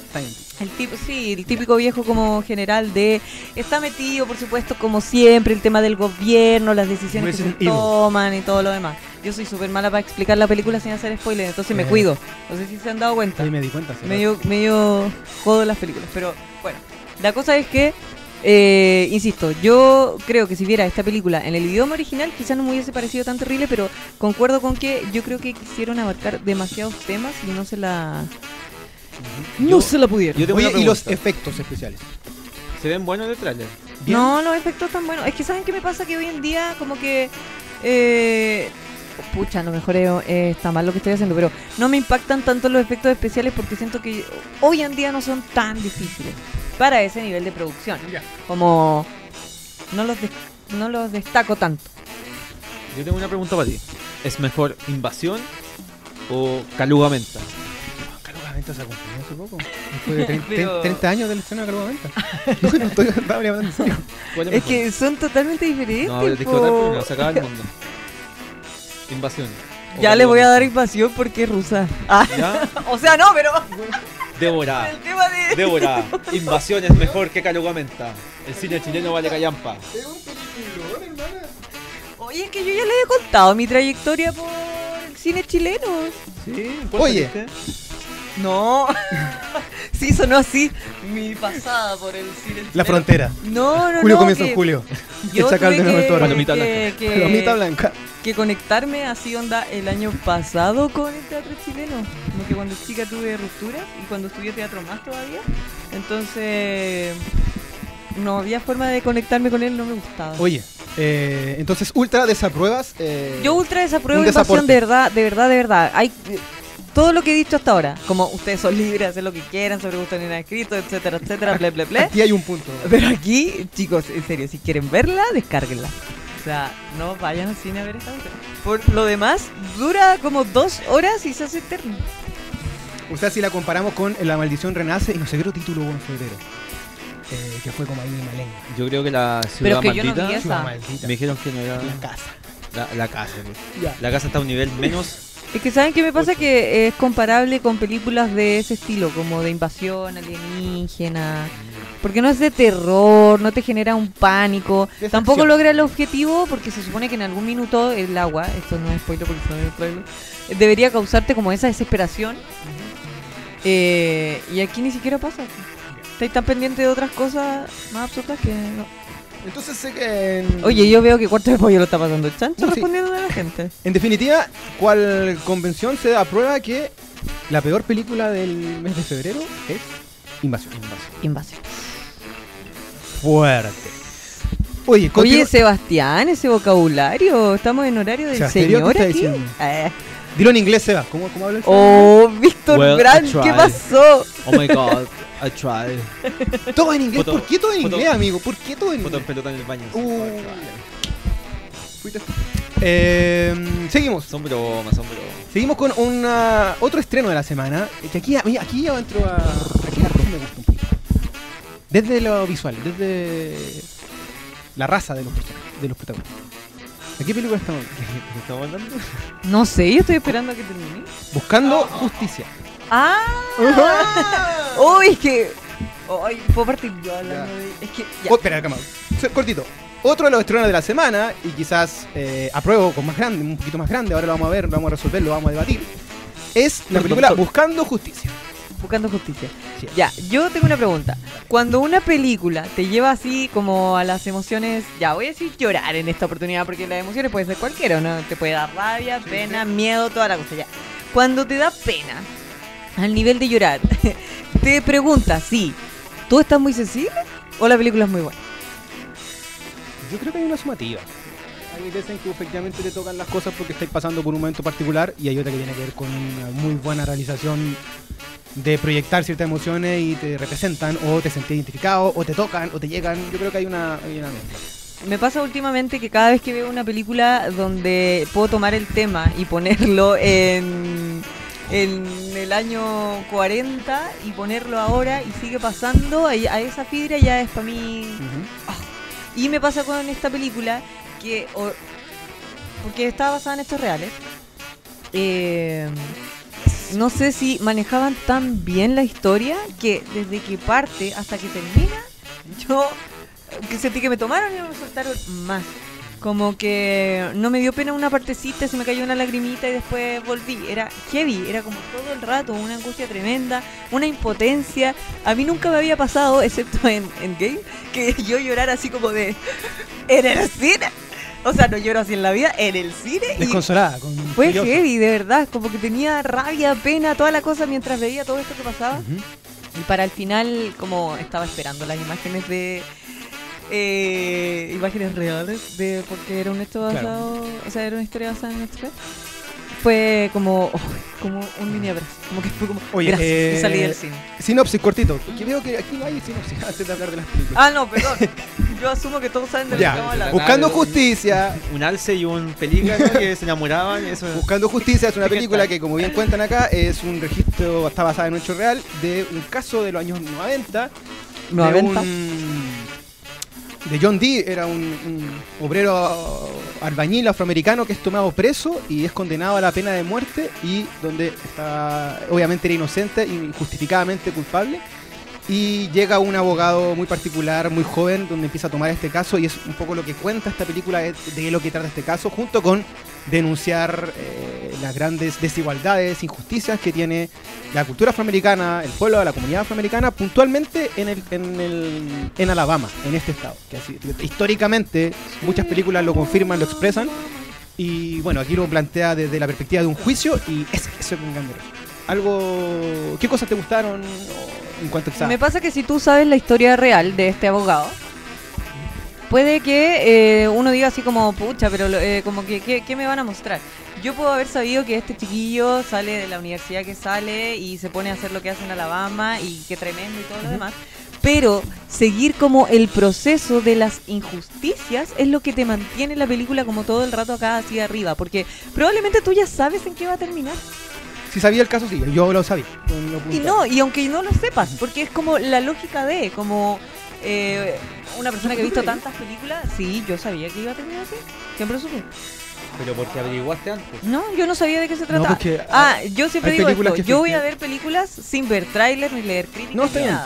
El tipo, sí, el típico viejo como general de... Está metido, por supuesto, como siempre, el tema del gobierno, las decisiones que se Evil. toman y todo lo demás. Yo soy súper mala para explicar la película sin hacer spoilers, entonces me Eh. cuido. No sé si se han dado cuenta. Ahí me di cuenta. sí. medio, medio jodo las películas. Pero bueno, la cosa es que, eh, insisto, yo creo que si viera esta película en el idioma original, quizás no me hubiese parecido tan terrible, pero concuerdo con que yo creo que quisieron abarcar demasiados temas y no se la. Yo- No se la pudieron. yo Oye, y los efectos especiales. ¿Se ven buenos en el tráiler? ¿Bien? No, los efectos tan buenos. Es que ¿saben qué me pasa? Que hoy en día como que... Eh, pucha, a lo mejor eh, está mal lo que estoy haciendo, pero no me impactan tanto los efectos especiales porque siento que hoy en día no son tan difíciles para ese nivel de producción. Ya. Como no los, des- no los destaco tanto. Yo tengo una pregunta para ti. ¿Es mejor invasión o calugamenta? Calugamente se acompañó hace poco. Después de 30, Pero- 30 años del estreno de Calugamente. No, no estoy estaba hablando en serio. ¿Cuál Es que son totalmente diferentes. No, pero discotar primero, se acaba el mundo. Invasión. Ya le voy a dar invasión porque es rusa. Ah, ¿Ya? o sea, no, pero Devorada. el tema de... Devorada. Invasión es mejor que calugamenta. El cine chileno vale callampa. Es un peliculón, hermana. Oye, es que yo ya le he contado mi trayectoria por el cine chileno. Sí, Oye. No. sí, sonó así. Mi pasada por el cine. La frontera. No, no, Julio no. comienza que en julio. Yo tuve de Nuevo que, Toro. Palomita que, que- Palomita blanca. que conectarme así onda el año pasado con el teatro chileno. Como que cuando chica tuve rupturas y cuando estudié teatro más todavía. Entonces no había forma de conectarme con él, no me gustaba. Oye, eh, entonces Ultra desapruebas. Eh, Yo ultra desapruebo invasión de verdad, de verdad, de verdad. Hay todo lo que he dicho hasta ahora, como ustedes son libres de hacer lo que quieran, sobre gusto ni nada escrito, etcétera, etcétera, bla, bla, bla. Aquí hay un punto. Pero aquí, chicos, en serio, si quieren verla, descárguenla. O sea, no vayan al cine a ver esta cuestión. Por lo demás, dura como dos horas y se hace eterno. O sea, si la comparamos con La Maldición Renace y no sé qué otro título hubo en febrero. Eh, que fue como ahí malenga. Yo creo que la Pero ciudad que yo no maldita. vi esa. Ciudad maldita. Me dijeron que no era La casa. la, la casa. Ya. La casa está a un nivel menos. Es que saben qué me pasa que es comparable con películas de ese estilo, como de invasión alienígena. Porque no es de terror, no te genera un pánico. Tampoco logra el objetivo porque se supone que en algún minuto el agua, esto no es spoiler porque no es spoiler, debería causarte como esa desesperación. Eh, y aquí ni siquiera pasa. Estáis tan pendiente de otras cosas más absurdas que no. Entonces sé que. En, Oye, yo veo que Cuarto de Pollo lo está pasando el chancho No, sí. respondiendo a la gente. En definitiva, ¿cuál convención se aprueba que la peor película del mes de febrero es Invasión? Invasión. Fuerte. Oye, Oye, Sebastián, ese vocabulario. Estamos en horario del Sebastián, señor ¿qué está aquí. diciendo? Eh. Dilo en inglés, Seba. ¿Cómo, cómo habla el Oh, Víctor Well, Brandt, I ¿qué pasó? Oh my god, I. Seba? Todo en inglés. Foto- ¿Por qué todo en foto- inglés, amigo? ¿Por qué todo en Foto en inglés? pelota en el baño. Uh. Fuiste- Eh, seguimos. Son bromas, son bromas. Seguimos con una, otro estreno de la semana. Que aquí, mira, aquí yo entro a. Aquí la me gusta un poquito. Desde lo visual, desde la raza de los, personajes, de los protagonistas. ¿De qué película estamos? ¿Qué estamos hablando? No sé, yo estoy esperando a que termine. Buscando justicia. ¡Ah! ¡Uy, es que! ¡Ay, puedo partir yo hablando de.! Es que. Ya. Oh, espera, calma. Cortito. Otro de los estrenos de la semana, y quizás eh, apruebo con más grande, un poquito más grande, ahora lo vamos a ver, lo vamos a resolver, lo vamos a debatir, es la película Buscando Justicia. Buscando justicia. Sí. Ya, yo tengo una pregunta. Cuando una película te lleva así como a las emociones, ya voy a decir llorar en esta oportunidad porque las emociones puede ser cualquiera, ¿no? Te puede dar rabia, pena, miedo, toda la cosa ya. Cuando te da pena, al nivel de llorar, te preguntas si tú estás muy sensible o la película es muy buena. Yo creo que hay una sumativa. Hay veces en que efectivamente te tocan las cosas porque estáis pasando por un momento particular y hay otra que tiene que ver con una muy buena realización de proyectar ciertas emociones y te representan, o te sentís identificado, o te tocan, o te llegan. Yo creo que hay una, hay una mezcla. Me pasa últimamente que cada vez que veo una película donde puedo tomar el tema y ponerlo en, en el año 40 y ponerlo ahora y sigue pasando, a a esa fibra ya es para mí... Y me pasa con esta película que, o- porque está basada en hechos reales, eh, no sé si manejaban tan bien la historia que desde que parte hasta que termina, yo que sentí que me tomaron y me soltaron más. Como que no me dio pena una partecita, se me cayó una lagrimita y después volví. Era heavy, era como todo el rato, una angustia tremenda, una impotencia. A mí nunca me había pasado, excepto en, en Game, que yo llorara así como de... En el cine. O sea, no lloro así en la vida, en el cine. y Desconsolada. Con fue heavy, de verdad. Como que tenía rabia, pena, toda la cosa mientras veía todo esto que pasaba. Y para el final, como estaba esperando las imágenes de. Eh, imágenes reales de porque era un hecho Claro. basado. O sea, era una historia basada en hechos Fue como. oh, como un mini abrazo. Como que fue como. Oye, gracias, eh, y salí del cine. Sinopsis cortito. Que veo que aquí no hay sinopsis antes de hablar de las películas. Ah, no, perdón. Yo asumo que todos saben de lo que hablando. Buscando Claro. Justicia. Un alce y un pelícano que se enamoraban. Eso Buscando Justicia es una ¿Qué película que, como bien cuentan acá, es un registro, está basada en un hecho real, de un caso de los años 90. No, de, aventa. un- de John Dee, era un, obrero albañil afroamericano que es tomado preso y es condenado a la pena de muerte y donde obviamente era inocente y justificadamente culpable. Y llega un abogado muy particular, muy joven, donde empieza a tomar este caso y es un poco lo que cuenta esta película es de lo que trata este caso, junto con denunciar eh, las grandes desigualdades, injusticias que tiene la cultura afroamericana, el pueblo, la comunidad afroamericana, puntualmente en, el, en, el, en Alabama, en este estado. Que históricamente muchas películas lo confirman, lo expresan. Y bueno, aquí lo plantea desde la perspectiva de un juicio y ese es un gran. Algo, ¿Qué cosas te gustaron en cuanto a Me pasa que si tú sabes la historia real de este abogado, puede que eh, uno diga así como, pucha, pero eh, como que, ¿qué, qué me van a mostrar? Yo puedo haber sabido que este chiquillo sale de la universidad que sale y se pone a hacer lo que hace en Alabama y qué tremendo y todo lo demás. Pero seguir como el proceso de las injusticias es lo que te mantiene la película como todo el rato acá así arriba. Porque probablemente tú ya sabes en qué va a terminar. Si sabía el caso, sí, yo lo sabía. lo- Y no, y aunque no lo sepas, porque es como la lógica de, como eh, una persona que ha visto tantas películas, sí, yo sabía que iba a terminar así, siempre lo supe. Pero porque averiguaste antes. No, yo no sabía de qué se trataba. porque, ah, yo siempre digo esto, yo voy a ver películas sin ver tráiler ni leer críticas No, ni bien.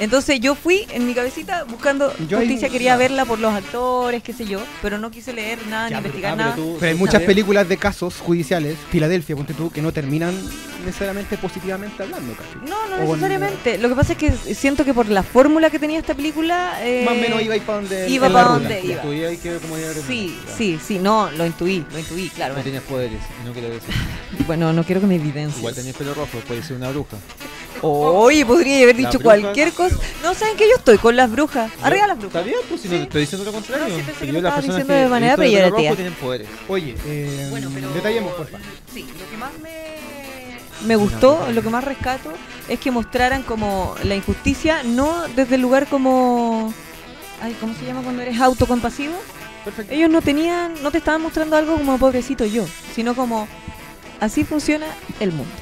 Entonces yo fui en mi cabecita buscando Yo justicia, quería verla por los actores, qué sé yo, pero no quise leer nada ni investigar ah, nada. tú- Pero hay muchas sabes- películas de casos judiciales, Filadelfia, ponte tú, que no terminan necesariamente positivamente hablando, casi. No, no O necesariamente. Lo que pasa es que siento que por la fórmula que tenía esta película... eh, Más o menos iba a ir para donde. iba en pa' la ruta. donde iba. Que como eres- Sí, ya. sí, sí, no, lo intuí, lo intuí, claro. No tienes poderes y no quiero decir. Bueno, no quiero que me evidencies. Igual tenés pelo rojo, puede ser una bruja. Oye, podría haber dicho bruja. cualquier cosa. No saben que yo estoy con las brujas. Arriba las brujas. Está bien, pues si no Sí. te estoy diciendo lo contrario. No, sí, pensé que lo personas diciendo de manera peyorativa. rojo tienen poderes. Oye, eh, Bueno, pero... detallemos, porfa. Sí, lo que más me, me gustó, lo que más rescato, es que mostraran como la injusticia, no desde el lugar como... Ay, ¿cómo se llama cuando eres autocompasivo? Perfecto. Ellos no tenían, no te estaban mostrando algo como pobrecito yo, sino como así funciona el mundo.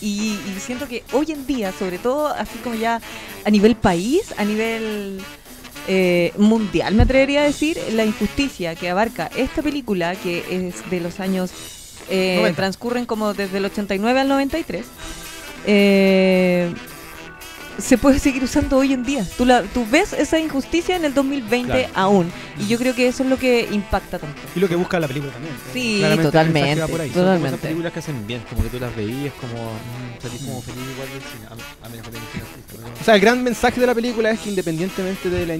Y, y siento que hoy en día, sobre todo así como ya a nivel país, a nivel eh, mundial, me atrevería a decir, la injusticia que abarca esta película, que es de los años, eh, 90. transcurren como desde el 89 al 93, eh, se puede seguir usando hoy en día. Tú, la, tú ves esa injusticia en el 2020 Claro. aún. Y yo creo que eso es lo que impacta tanto. Y lo que busca la película también. Sí, totalmente. ahí. Son como esas Totalmente. películas que hacen bien, como que tú las veías, como mm, salís como feliz igual del cine. A, a menos que tengas O sea, el gran mensaje de la película es que independientemente de la...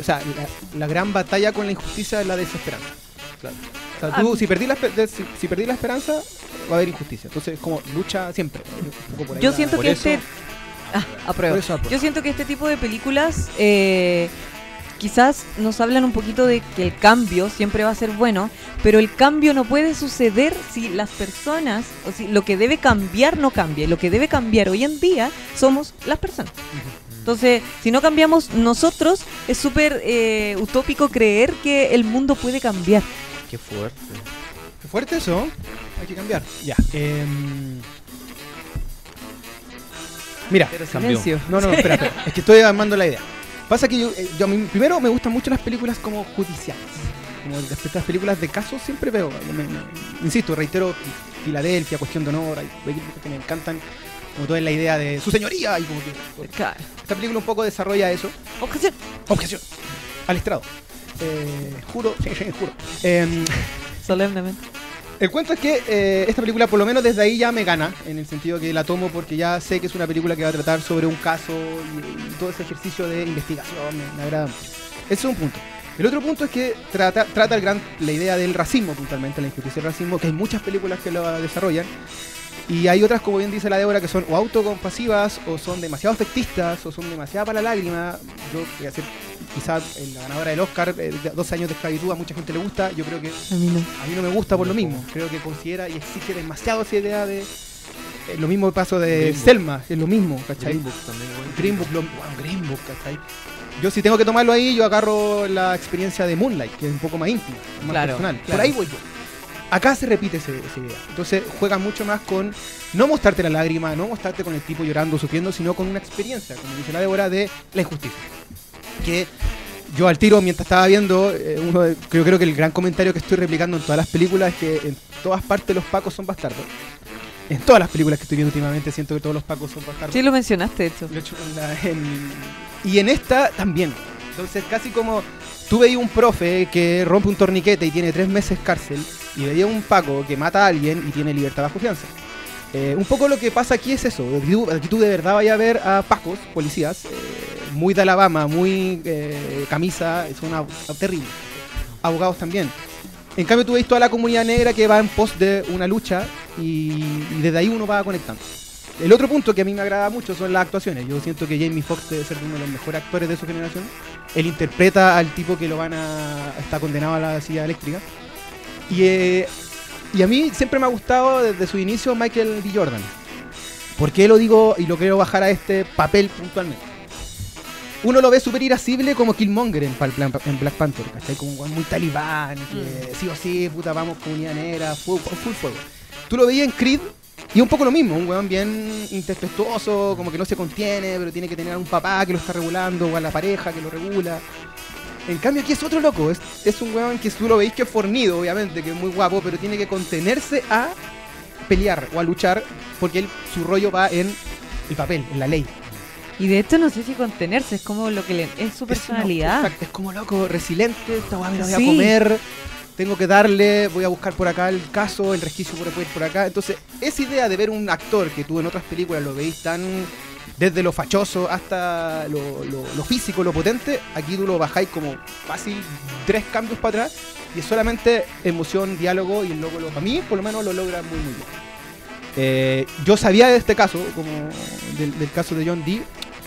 O sea, la, la gran batalla con la injusticia es la desesperanza. Claro. O sea, tú, Ah. si, perdí la, si, si perdí la esperanza, va a haber injusticia. Entonces, como lucha siempre. Un poco por ahí Yo siento Por que eso- este... Ah, apruebo. Por eso apruebo. Yo siento que este tipo de películas eh, quizás nos hablan un poquito de que el cambio siempre va a ser bueno, pero el cambio no puede suceder si las personas, o si lo que debe cambiar no cambia. Lo que debe cambiar hoy en día somos las personas. Entonces, si no cambiamos nosotros, es súper eh, utópico creer que el mundo puede cambiar. Qué fuerte. Qué fuerte eso. Hay que cambiar. Ya. em, Mira, Pero silencio. no, no, espérate. es que estoy armando la idea. Pasa que yo, eh, yo a mí, primero me gustan mucho las películas como judiciales. Como respecto a las películas de casos siempre veo. me- me- insisto, reitero, Filadelfia, Cuestión de Honor, hay películas que me encantan. Como toda la idea de su señoría y como que Claro. esta película un poco desarrolla eso. Objeción. Objeción. Al estrado. Eh, juro, juro. Em, Solemnemente. El cuento es que eh, esta película, por lo menos desde ahí, ya me gana, en el sentido que la tomo porque ya sé que es una película que va a tratar sobre un caso y, todo ese ejercicio de investigación, me, agrada mucho. Ese es un punto. El otro punto es que trata, trata el gran, la idea del racismo, puntualmente, la injusticia del racismo, que hay muchas películas que lo desarrollan. Y hay otras, como bien dice la Débora, que son o autocompasivas, o son demasiado efectistas, o son demasiado para la lágrima. Yo voy a ser quizás la ganadora del Oscar, eh, de 12 años de esclavitud, a mucha gente le gusta. Yo creo que A mí no. a mí no me gusta por lo mismo. Creo que considera y exige demasiado esa idea de. eh, lo mismo paso de Green Book. Selma, es lo mismo, ¿cachai? Green Book también. Green Book, lo, bueno, Green Book, ¿cachai? Yo si tengo que tomarlo ahí, yo agarro la experiencia de Moonlight, que es un poco más íntima, más Claro, personal. Por ahí voy yo. Acá se repite ese- esa idea. Entonces juega mucho más con no mostrarte la lágrima, no mostrarte con el tipo llorando, sufriendo, sino con una experiencia, como dice la Débora, de la injusticia. Que yo al tiro, mientras estaba viendo, eh, uno de- creo, creo que el gran comentario que estoy replicando en todas las películas es que en todas partes los pacos son bastardos. En todas las películas que estoy viendo últimamente siento que todos los pacos son bastardos. Sí, lo mencionaste, de hecho. Lo he hecho en la- en- y en esta también. Entonces, casi como tú veías un profe que rompe un torniquete y tiene tres meses cárcel, y veías un Paco que mata a alguien y tiene libertad bajo fianza. Eh, un poco lo que pasa aquí es eso. Aquí tú, aquí tú de verdad vayas a ver a Pacos, policías, eh, muy de Alabama, muy eh, camisa, son ab- terribles. Abogados también. En cambio, tú ves toda la comunidad negra que va en pos de una lucha y, desde ahí uno va conectando. El otro punto que a mí me agrada mucho son las actuaciones. Yo siento que Jamie Foxx debe ser uno de los mejores actores de su generación. Él interpreta al tipo que lo van a. está condenado a la silla eléctrica. Y, eh, y a mí siempre me ha gustado desde su inicio Michael B. Jordan. ¿Por qué lo digo y lo quiero bajar a este papel puntualmente? Uno lo ve súper irascible como Killmonger en, en Black Panther, ¿cachai? Como un weón muy talibán, que sí o sí, puta, vamos, comunidad negra, full, full fuego. Tú lo veías en Creed y es un poco lo mismo, un weón bien intempestuoso, como que no se contiene, pero tiene que tener a un papá que lo está regulando, o a la pareja que lo regula. En cambio aquí es otro loco, es, es un weón que tú lo veis que es fornido, obviamente, que es muy guapo, pero tiene que contenerse a pelear o a luchar, porque él, su rollo va en el papel, en la ley. Y de hecho no sé si contenerse, es como lo que le... Es su Es personalidad. exacto, Es como loco, resiliente, esta weá me la voy Sí. a comer, tengo que darle, voy a buscar por acá el caso, el resquicio por, por acá. Entonces, esa idea de ver un actor que tú en otras películas lo veis tan desde lo fachoso hasta lo, lo- lo físico, lo potente, aquí tú lo bajáis como fácil tres cambios para atrás y es solamente emoción, diálogo y el loco, lo, para mí por lo menos lo logra muy muy bien. Eh, yo sabía de este caso, como del, del caso de John Dee,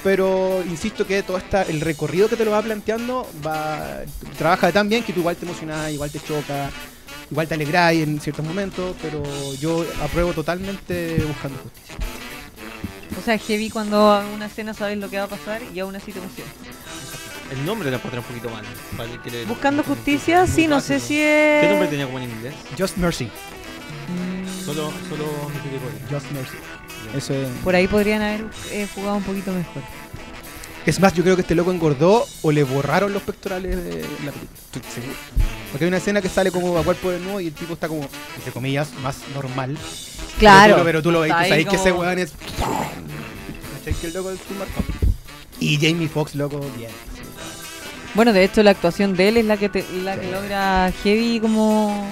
pero insisto que todo esta, el recorrido que te lo va planteando va trabaja tan bien que tú igual te emocionás, igual te choca, igual te alegráis en ciertos momentos, pero yo apruebo totalmente buscando justicia. O sea, heavy cuando en una escena sabes lo que va a pasar y aún así te emociona. El nombre lo encontré un poquito mal. para el que le- Buscando justicia, sí, no sé si es... ¿Qué nombre tenía como en inglés? Just Mercy. Mm, Solo, solo. Just Mercy. Eso es. Por ahí podrían haber eh, jugado un poquito mejor. Es más, yo creo que este loco engordó o le borraron los pectorales de la película. Seguro. Porque hay una escena que sale como a cuerpo de nuevo y el tipo está como, entre comillas, más normal. Claro. Pero tú, lo- pero tú lo veis, Está tú ahí sabes que ese weón es. Que el loco es un marcado. Y Jamie Foxx, loco, bien. Bueno, de hecho la actuación de él es la que te, la que logra heavy como...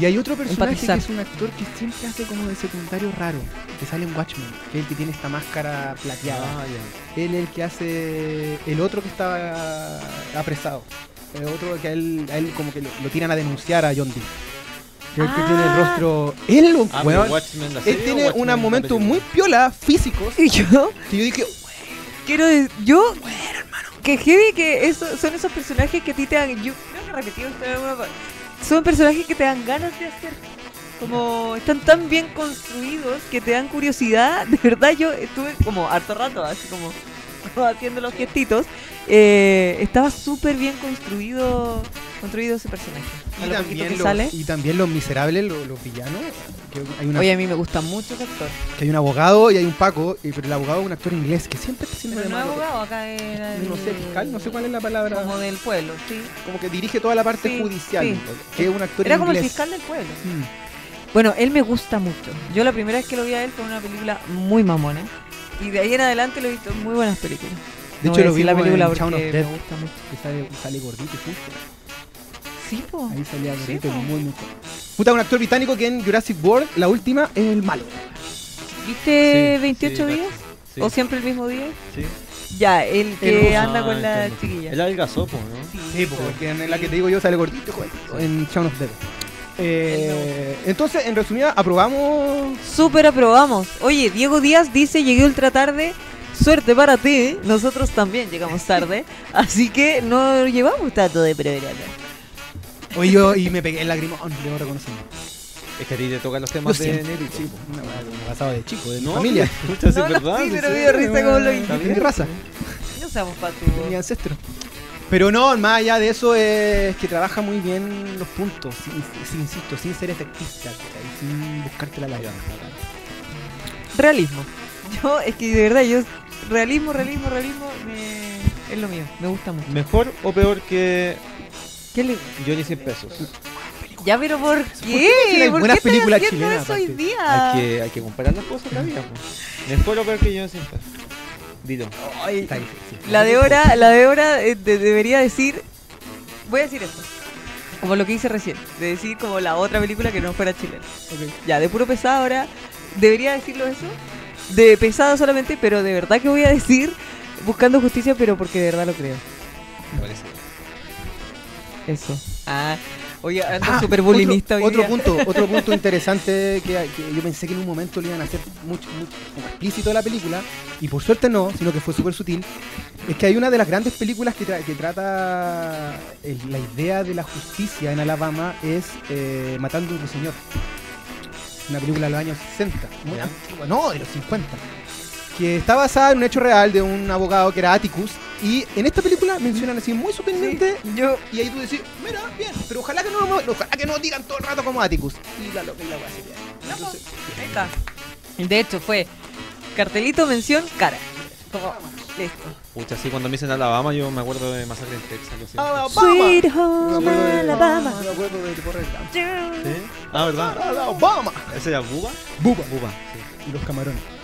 Y hay otro personaje Empatizar. que es un actor que siempre hace como de secundario raro, que sale en Watchmen, que es el que tiene esta máscara plateada. Ah, ya. Él es el que hace el otro que estaba apresado. El otro que a él, a él como que lo, lo tiran a denunciar a John Dee. Que que tiene el Ah. rostro. Él, Ah, weón, pero Watchmen, la él tiene momentos película? muy piola físicos Y yo que yo dije, quiero... de- Yo que heavy que eso, son esos personajes que a ti te dan. Yo creo que repetido esto Son personajes que te dan ganas de hacer. Como están tan bien construidos que te dan curiosidad. De verdad, yo estuve como harto rato, así como, haciendo los gestitos. Eh, estaba súper bien construido construido ese personaje. Y también, que los, sale. y también los miserables, los, los villanos. Que hay, una- Oye, a mí me gusta mucho ese actor. que hay un abogado y hay un Paco, y- pero el abogado es un actor inglés que siempre está haciendo Pero de no malo. abogado, acá era. No sé, el- fiscal, no sé cuál es la palabra. Como del pueblo, sí. Como que dirige toda la parte Sí, judicial, sí. que es un actor Era como el fiscal del pueblo. Mm. Bueno, él me gusta mucho. Yo la primera vez que lo vi a él fue en una película muy mamona. Y de ahí en adelante lo he visto en muy buenas películas. De No hecho, lo decir la película en porque Shaun of me Dead. gusta mucho. Que sale, sale gordito justo. Sí, po. Ahí salía Sí, gordito, po. muy, muy joven. Puta, un actor británico que en Jurassic World, la última, es el malo. ¿Viste Sí, 28 sí, días? Sí, ¿O siempre el mismo día? sí. Ya, el que ruso. anda con Ah, la entiendo. chiquilla. El adelgazó, po, ¿no? Sí, porque en la que te digo yo sale gordito, en Shaun of Dead. Eh, entonces, en resumida, aprobamos. Súper aprobamos. Oye, Diego Díaz dice, llegué ultra tarde. Suerte para ti, nosotros también llegamos tarde. así que no llevamos tanto de programa. Oye, yo y me pegué el lagrimón, debo reconocerlo. Es que a ti te tocan los temas de Negrito. sí, que me ha pasado de chico, de No, familia. Muchas No, no, verdad. sí, pero me dio risa como lo mi raza, No seamos de mi ancestro. Pero no, más allá de eso es que trabaja muy bien los puntos, sin, sin- insisto, sin ser efectista, sin buscarte la larga. Realismo. Yo, es que de verdad, yo, realismo, realismo, realismo, me- es lo mío, me gusta mucho. ¿Mejor o peor que ¿Qué le- Johnny 100 pesos? Ya, pero ¿por qué ¿Por buenas películas haciendo chilenas, eso hoy aparte? día? Hay que, hay que comparar las cosas también. Mejor o peor que Johnny 100 pesos. Dilo. Ay, Está difícil. la de hora, la de hora eh, de- debería decir, voy a decir esto, como lo que hice recién, de decir como la otra película que no fuera chilena. Ya, de puro pesado ahora, debería decirlo eso, de pesado solamente, pero de verdad que voy a decir buscando justicia, pero porque de verdad lo creo. Me parece. Eso. Ah, oye, Ah, súper bulinista hoy otro, día. punto, otro punto interesante que, que yo pensé que en un momento le iban a hacer mucho, mucho como explícito de la película, y por suerte no, sino que fue súper sutil, es que hay una de las grandes películas que, tra- que trata el- la idea de la justicia en Alabama es eh, Matando a un ruiseñor. Una película de los años 60, muy antigua, no, de los 50. Que está basada en un hecho real de un abogado que era Atticus. Y en esta película mencionan así muy sutilmente Yo, y ahí tú decís, mira, bien, pero ojalá que no lo ojalá que no digan todo el rato como Atticus. Y la, y la weá sería. Entonces, ahí está. De hecho, fue cartelito, mención, cara. Como, listo. Pucha, sí, cuando me dicen Alabama, yo me acuerdo de Masacre en Texas. Alabama. Sweet Me home Alabama. Me acuerdo de. ¿Sí? Ah, ¿verdad? Alabama. ¿Ese era Buba? Buba. Buba, sí. Y los camarones.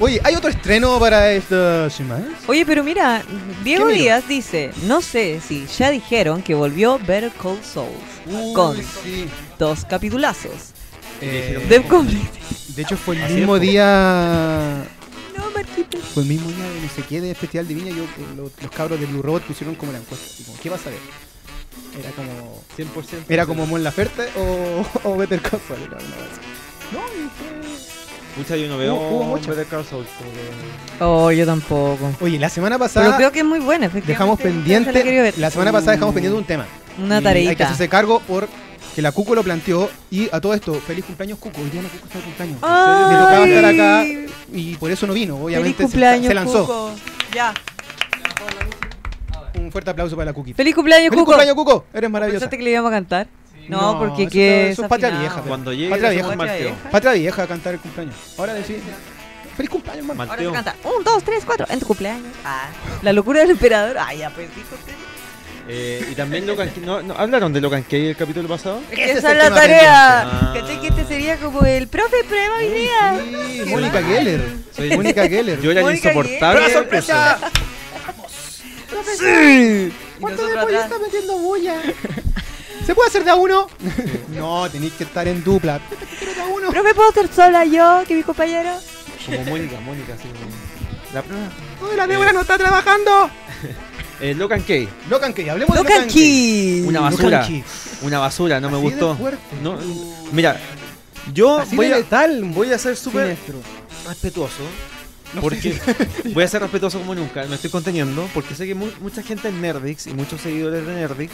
Oye, ¿hay otro estreno para esta semana? Oye, pero mira, Diego. Díaz dice, no sé si ya dijeron que volvió Better Call Saul. Con sí. dos capitulazos. Eh, De complete. de hecho, fue el Así mismo día. No, Marquito. Fue el mismo día de no sé qué de Festival de Viña. Yo, eh, lo- los cabros de Blue Robot pusieron como la encuesta. como, ¿Qué vas a ver? Era como. 100%. Era como Mon Laferte o, o Better Call Saul. una cosa así. No, Pucha, yo no veo Hubo- hubo mucha. Better Call Saul. Oh, yo tampoco. Oye, la semana Pero pasada creo que es muy buena, efectivamente. dejamos pendiente. la. La semana pasada dejamos pendiente un tema. Una Y Hay que hacerse cargo por que la Cuco lo planteó. Y a todo esto, feliz cumpleaños, Cuco. Hoy día la Cuco está de cumpleaños. Ay. Le tocaba estar acá y por eso no vino. Feliz Obviamente se- cumpleaños, se, lanzó. Cuco. Ya. Un fuerte aplauso para la Cuqui. Feliz cumpleaños, ¡Feliz Cuco. cumpleaños, Cuco! Eres maravillosa. ¿Pensaste que le íbamos a cantar? No, porque eso que eso es patria vieja. Cuando llegue, Patria vieja. hacemos Patria Malteo. vieja. Patria vieja a cantar el cumpleaños. Ahora decir. ¡Feliz cumpleaños, hermano! Ahora Malteo. se canta. Un, dos, tres, cuatro. En tu cumpleaños. Ah. La locura del emperador. Ah, ya, pues dijo usted. Eh, y también Locan. ¿No, no, ¿Hablaron de Locan Key el capítulo pasado? Esa es la tarea. ¿Cachai? Que este sería como el profe prueba hoy día. Sí, Mónica. Geller. Soy- Mónica Geller. Yo era Mónica insoportable. Guerrero. sorpresa! Sí. Y ¿Cuánto de pollo está metiendo bulla? ¿Se puede hacer de a uno? no, tenéis que estar en dupla. De a uno. Profe, ¿puedo estar sola yo que mi compañero? Como Mónica, Mónica, como. La prueba. ¡Uy, la Débora no está trabajando! Eh, Locan Key. Locan Key, hablemos de Locan Key. Key. Una Locan basura. Key. Una basura, no me de gustó. fuerte. No, mira, yo Así voy de a, voy a ser súper respetuoso. Porque voy a ser respetuoso como nunca, me estoy conteniendo, porque sé que mu- mucha gente en Nerdix y muchos seguidores de Nerdix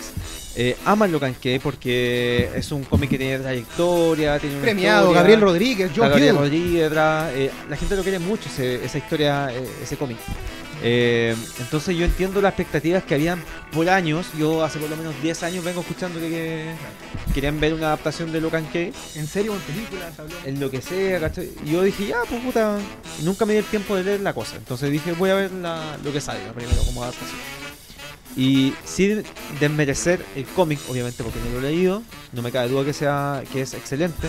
eh, aman lo Key porque es un cómic que tiene trayectoria, tiene una Premiado, historia, Gabriel Rodríguez, Joe Gabriel. Rodríguez eh, la gente lo quiere mucho, ese- esa historia, eh, ese cómic. Eh, entonces yo entiendo las expectativas que habían por años. Yo hace por lo menos 10 años vengo escuchando que, que querían ver una adaptación de Locan Key ¿En serio? ¿En películas? habló? en lo que sea, ¿cachai? Y yo dije, ya, pues puta, nunca me di el tiempo de leer la cosa. Entonces dije, voy a ver la- lo que salga primero como adaptación. Y sin desmerecer el cómic, obviamente, porque no lo he leído, no me cabe duda que sea que es excelente.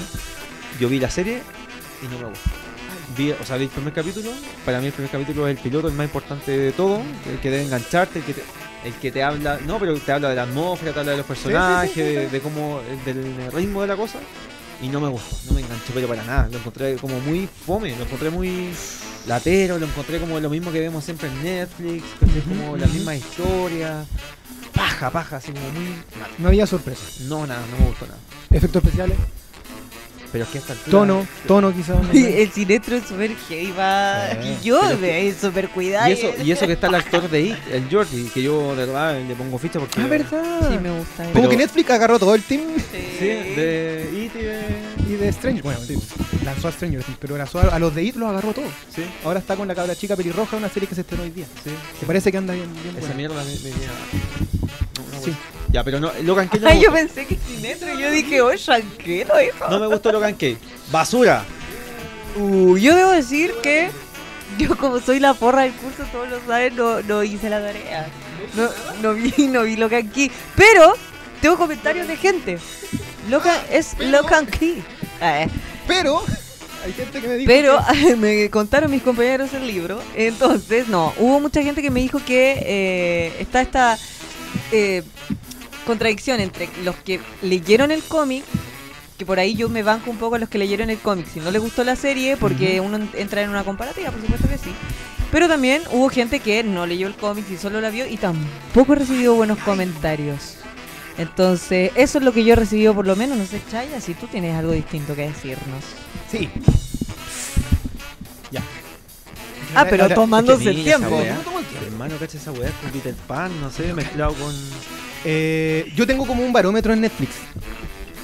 Yo vi la serie y no me gustó. Vi, o sea, vi el primer capítulo. Para mí el primer capítulo es el piloto, el más importante de todo, el que debe engancharte, el que te, el que te habla, no, pero te habla de la atmósfera, te habla de los personajes, sí, sí, sí. de, de cómo, del ritmo de la cosa. Y no me gustó, no me enganchó, pero para nada. Lo encontré como muy fome, lo encontré muy latero, lo encontré como lo mismo que vemos siempre en Netflix, ¿cachai? como ujú. mismas historias. Paja, paja, así como muy. No había sorpresa. No, nada, no me gustó nada. Efectos especiales, Pero es que hasta tono, tono quizás. no el sinestro es súper heavy, va. Y yo súper cuidado. Y eso, y eso que está el actor de It, el Jordi, que yo de verdad le pongo ficha porque. Ah, ¿verdad? Sí, me gusta. Como Pero- que Netflix agarró todo el team Sí, de It y de. y de Stranger. Bueno, sí, lanzó a Stranger Things, pero lanzó a, a los de IT los agarró todos. Sí, Ahora está con la cabra chica pelirroja, una serie que se estrenó hoy día. sí. Que parece que anda bien, bien Esa buena. mierda me, me viene a- no, no, Sí. bueno. Ya, pero no, Logan Key no, Ay, yo pensé que sinestro. y Yo dije, oye, tranquilo, hijo. no me gustó Logan Key. ¡Basura! Uh, yo debo decir que yo como soy la porra del curso, todos lo saben, no, no hice la tarea. No, no vi, no vi Locan Key. Pero tengo comentarios de gente. Locan, es Locan Key. Eh. Pero hay gente que me dijo Pero que- me contaron mis compañeros el libro. Entonces, no, hubo mucha gente que me dijo que eh, está esta eh, contradicción entre los que leyeron el cómic, que por ahí yo me banco un poco a los que leyeron el cómic, si no les gustó la serie, porque uno en- entra en una comparativa, por supuesto que sí. Pero también hubo gente que no leyó el cómic y solo la vio y tampoco recibió buenos comentarios. Entonces, eso es lo que yo he recibido por lo menos. No sé, Chaya, si tú tienes algo distinto que decirnos. Sí. Ya. Ah, pero tomándose el tiempo. Hermano, cacha esa weá con Peter Pan, no sé, mezclado con. Eh, yo tengo como un barómetro en Netflix.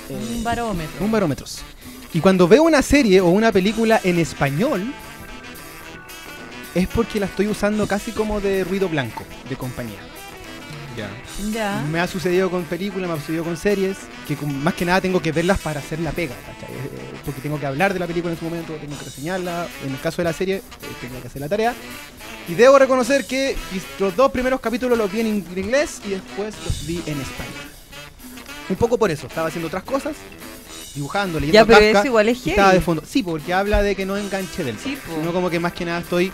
Un barómetro. Un barómetro. Y cuando veo una serie o una película en español, es porque la estoy usando casi como de ruido blanco, de compañía. Ya. Ya. Me ha sucedido con películas, me ha sucedido con series, que con- más que nada tengo que verlas para hacer la pega, ¿cachai? Eh, porque tengo que hablar de la película en su momento, tengo que reseñarla, en el caso de la serie, eh, tengo que hacer la tarea. Y debo reconocer que los dos primeros capítulos los vi en ing- inglés y después los vi en español. Un poco por eso, estaba haciendo otras cosas, dibujando, leyendo Ya, pero Kafka, eso igual es estaba de fondo. Sí, porque habla de que no enganche del Sí, sino como que más que nada estoy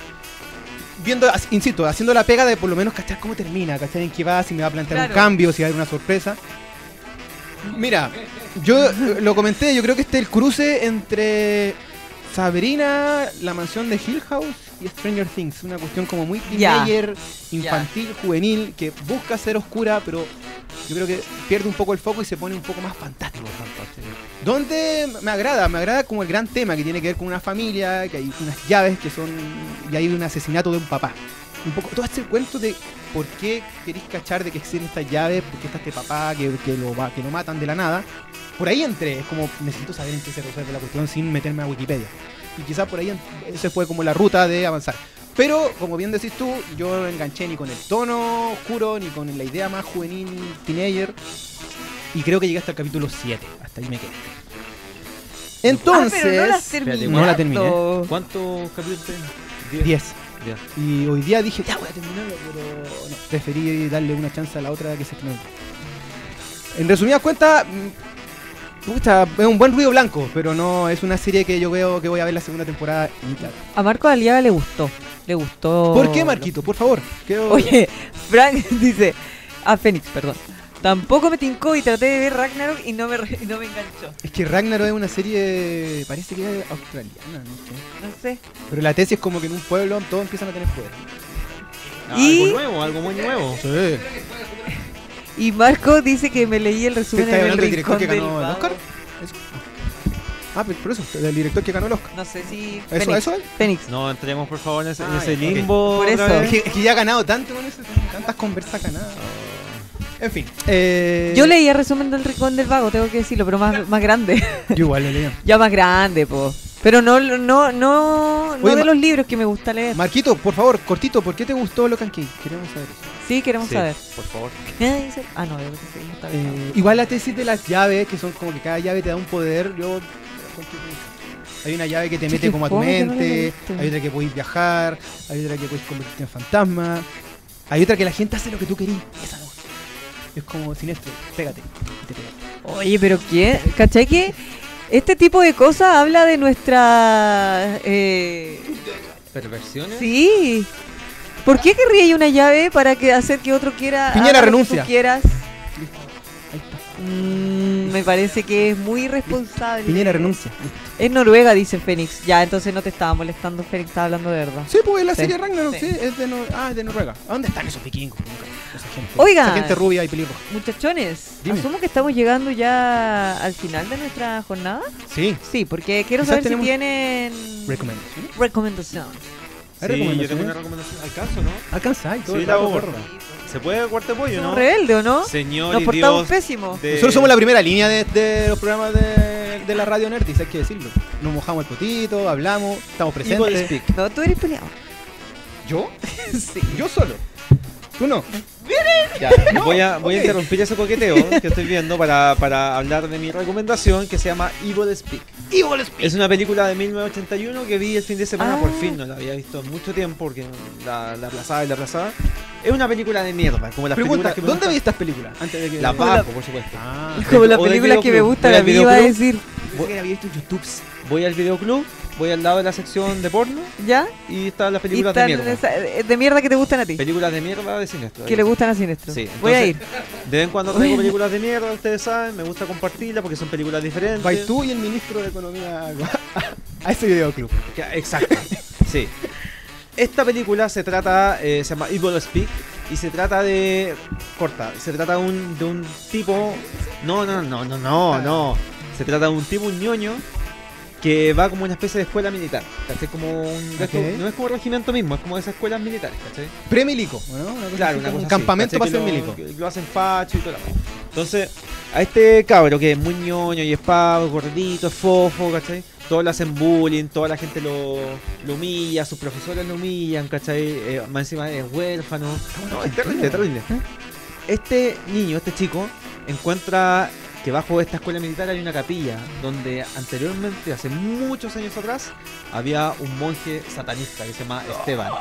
viendo, insisto, haciendo la pega de por lo menos cachar cómo termina, cachar en qué va, si me va a plantear Claro. un cambio, si va a haber una sorpresa. Mira, yo eh, lo comenté, yo creo que este es el cruce entre Sabrina, la mansión de Hill House y Stranger Things, una cuestión como muy teenager, infantil, juvenil, que busca ser oscura, pero yo creo que pierde un poco el foco y se pone un poco más fantástico. Donde me agrada, me agrada como el gran tema que tiene que ver con una familia, que hay unas llaves que son. y hay un asesinato de un papá. Un poco, todo este cuento de por qué queréis cachar de que existen estas llaves, por qué está este papá que, que lo, que lo matan de la nada. Por ahí entré, es como necesito saber en qué se resuelve la cuestión sin meterme a Wikipedia. Y quizás por ahí en- ese fue como la ruta de avanzar. Pero, como bien decís tú, yo no enganché ni con el tono oscuro, ni con la idea más juvenil, teenager. Y creo que llegué hasta el capítulo 7. Hasta ahí me quedé. Entonces, ah, pero no la Espérate, terminé. no la terminé. ¿Cuántos capítulos tienes? 10. Ya. Y hoy día dije, ya voy a terminarlo, pero no, preferí darle una chance a la otra que se estrenó. En resumidas cuentas, pucha, es un buen ruido blanco, pero no es una serie que yo veo que voy a ver la segunda temporada. A Marco Aliaga le gustó. Le gustó. ¿Por qué, Marquito? Por favor. Oye, Frank dice. A Fénix, perdón. Tampoco me tincó y traté de ver Ragnarok y no me, re- no me enganchó. Es que Ragnarok es una serie, parece que es australiana, no sé. No sé. Pero la tesis es como que en un pueblo todos empiezan a tener poder. Ah, Y- Algo nuevo, algo muy nuevo. Sí. Y Marco dice que me leí el resumen ¿Te estás en el del rincón que del ganó el vago. Oscar? Eso. Ah, pero por eso, del director que ganó el Oscar. No sé si. ¿Eso, Fénix. eso es? Fénix. No entremos por favor en ese, en Ah, ese ya, ok. limbo. Por otra eso. Es que, es que ya ha ganado tanto con eso, tantas conversas ganadas. En fin. Eh, Yo leía resumen del Rincón del Vago, tengo que decirlo, pero más, más grande. Yo igual lo leí. ya más grande, po. Pero no, no, no, no de los libros que me gusta leer. Marquito, por favor, cortito, ¿por qué te gustó Locan Key? Queremos saber eso. Sí, queremos Sí, saber. por favor. Ah, no, creo que sí, está bien. Eh, igual la tesis de las llaves, que son como que cada llave te da un poder, yo... Hay una llave que te mete como a tu no mente, hay otra que podéis viajar, hay otra que podéis convertirte en fantasma, hay otra que la gente hace lo que tú querís. Esa no. Es como siniestro, pégate. y te pegas. Oye, pero ¿qué? ¿Cachai que este tipo de cosas habla de nuestra... Eh, ¿Perversiones? sí. ¿Por qué querría una llave para que hacer que otro quiera... Piñera renuncia. tú quieras? Mm, me parece que es muy irresponsable. Piñera renuncia. Es Noruega, dice Fénix. Ya, entonces no te estaba molestando, Fénix, estaba hablando de verdad. Sí, pues la Sí. serie Ragnarok, Sí. sí, es de, Nor- ah, es de Noruega. ¿A dónde están esos vikingos? Nunca. Esa gente, Oiga. Esa gente rubia y pelirroja. Muchachones, Dime. asumo que estamos llegando ya al final de nuestra jornada. Sí. Sí, porque quiero Quizás saber si tienen Recomendaciones. recomendaciones. ¿Hay Sí, yo tengo recomendaciones? una recomendación. ¿Alcanzo, no? Alcanzáis todo Sí, la corta. ¿Se puede cuarto pollo, no? rebelde, ¿o no? Señor Nos y portamos Dios pésimo. de- Nosotros somos la primera línea de, de los programas de, de la radio Nerdis, hay que decirlo. Nos mojamos el potito, hablamos, estamos Evil presentes. Speak. No, tú eres peleado. ¿Yo? sí. Yo solo. Tú no. Ya, voy a, voy a ok. interrumpir ese coqueteo que estoy viendo para, para hablar de mi recomendación que se llama Evil Speak. Evil Speak. Es una película de 1981 que vi el fin de semana Ah. por fin, no la había visto en mucho tiempo porque la, la aplazaba y la aplazaba. Es una película de mierda, como las Pregunta, películas que me ¿dónde gustan. vi estas películas? Antes de que... La- bajo, por supuesto. Ah, Como las películas que me gustan, Voy a mí iba a decir. pensé que había visto en YouTube. Voy al videoclub, voy al lado de la sección de porno ¿Ya? y están las películas de mierda. esa- de mierda que te gustan a ti. Películas de mierda de Sinestro. Que le gustan a Sinestro. Sí, Voy a ir. De vez en cuando traigo películas de mierda, ustedes saben, me gusta compartirlas porque son películas diferentes. Vais tú y el ministro de Economía a ese videoclub. Exacto, sí. Esta película se trata, eh, se llama Evil Speak y se trata de. Corta, se trata de un, de un tipo. No, no, no, no, no, no. Se trata de un tipo, un ñoño, que va como una especie de escuela militar. ¿Cachai? Como un. no es como regimiento mismo, es como de esas escuelas militares, ¿cachai? Pre-milico, ¿no? Una cosa Claro, una cosa un así, campamento para ser milico. Lo hacen facho y todo la Entonces, a este cabro que es muy ñoño y es pavo, gordito, es fofo, ¿cachai? Todos le hacen bullying, toda la gente lo, lo humilla, sus profesores lo humillan, ¿cachai? Eh, más encima es huérfano. No, es terrible, terrible. Este niño, este chico, encuentra que bajo esta escuela militar hay una capilla donde anteriormente, hace muchos años atrás, había un monje satanista que se llama Esteban.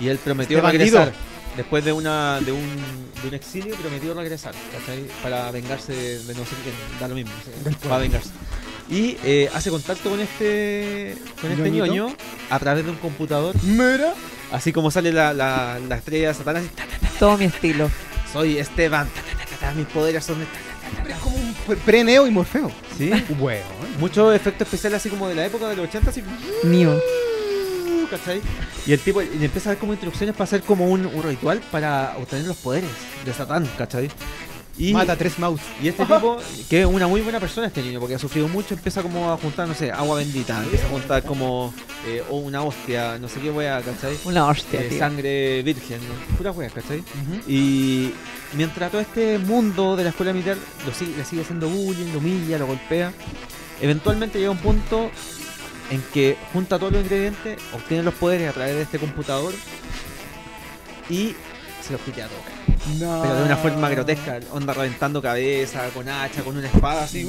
Y él prometió regresar. Después de una de un, de un exilio, prometió regresar, ¿cachai? Para vengarse de, no sé quién, da lo mismo, ¿sí? Para vengarse. Y eh, hace contacto con este con este ¿Ñoñito? ñoño a través de un computador, Mira. así como sale la, la, la estrella de Satanás, y, ta, ta, Todo mi estilo. soy Esteban, mis poderes son es como un pre- pre-neo y Morfeo. ¿Sí? Bueno. Muchos efectos especiales así como de la época de los 80, así. Mío. ¿cachai? Y el tipo y empieza a dar como instrucciones para hacer como un, un ritual para obtener los poderes de Satán, ¿cachai? Y, Mata tres mouse. y este tipo, que es una muy buena persona este niño, porque ha sufrido mucho, empieza como a juntar, no sé, agua bendita, empieza a juntar como eh, o una hostia, no sé qué wea, ¿cachai? Una hostia, Eh, tío. sangre virgen, ¿no? pura wea, ¿cachai? Y mientras todo este mundo de la escuela militar lo sigue, le sigue haciendo bullying, lo humilla, lo golpea, eventualmente llega un punto en que junta todos los ingredientes, obtiene los poderes a través de este computador y se los pitea a todos. No. Pero de una forma grotesca, onda reventando cabeza, con hacha, con una espada así.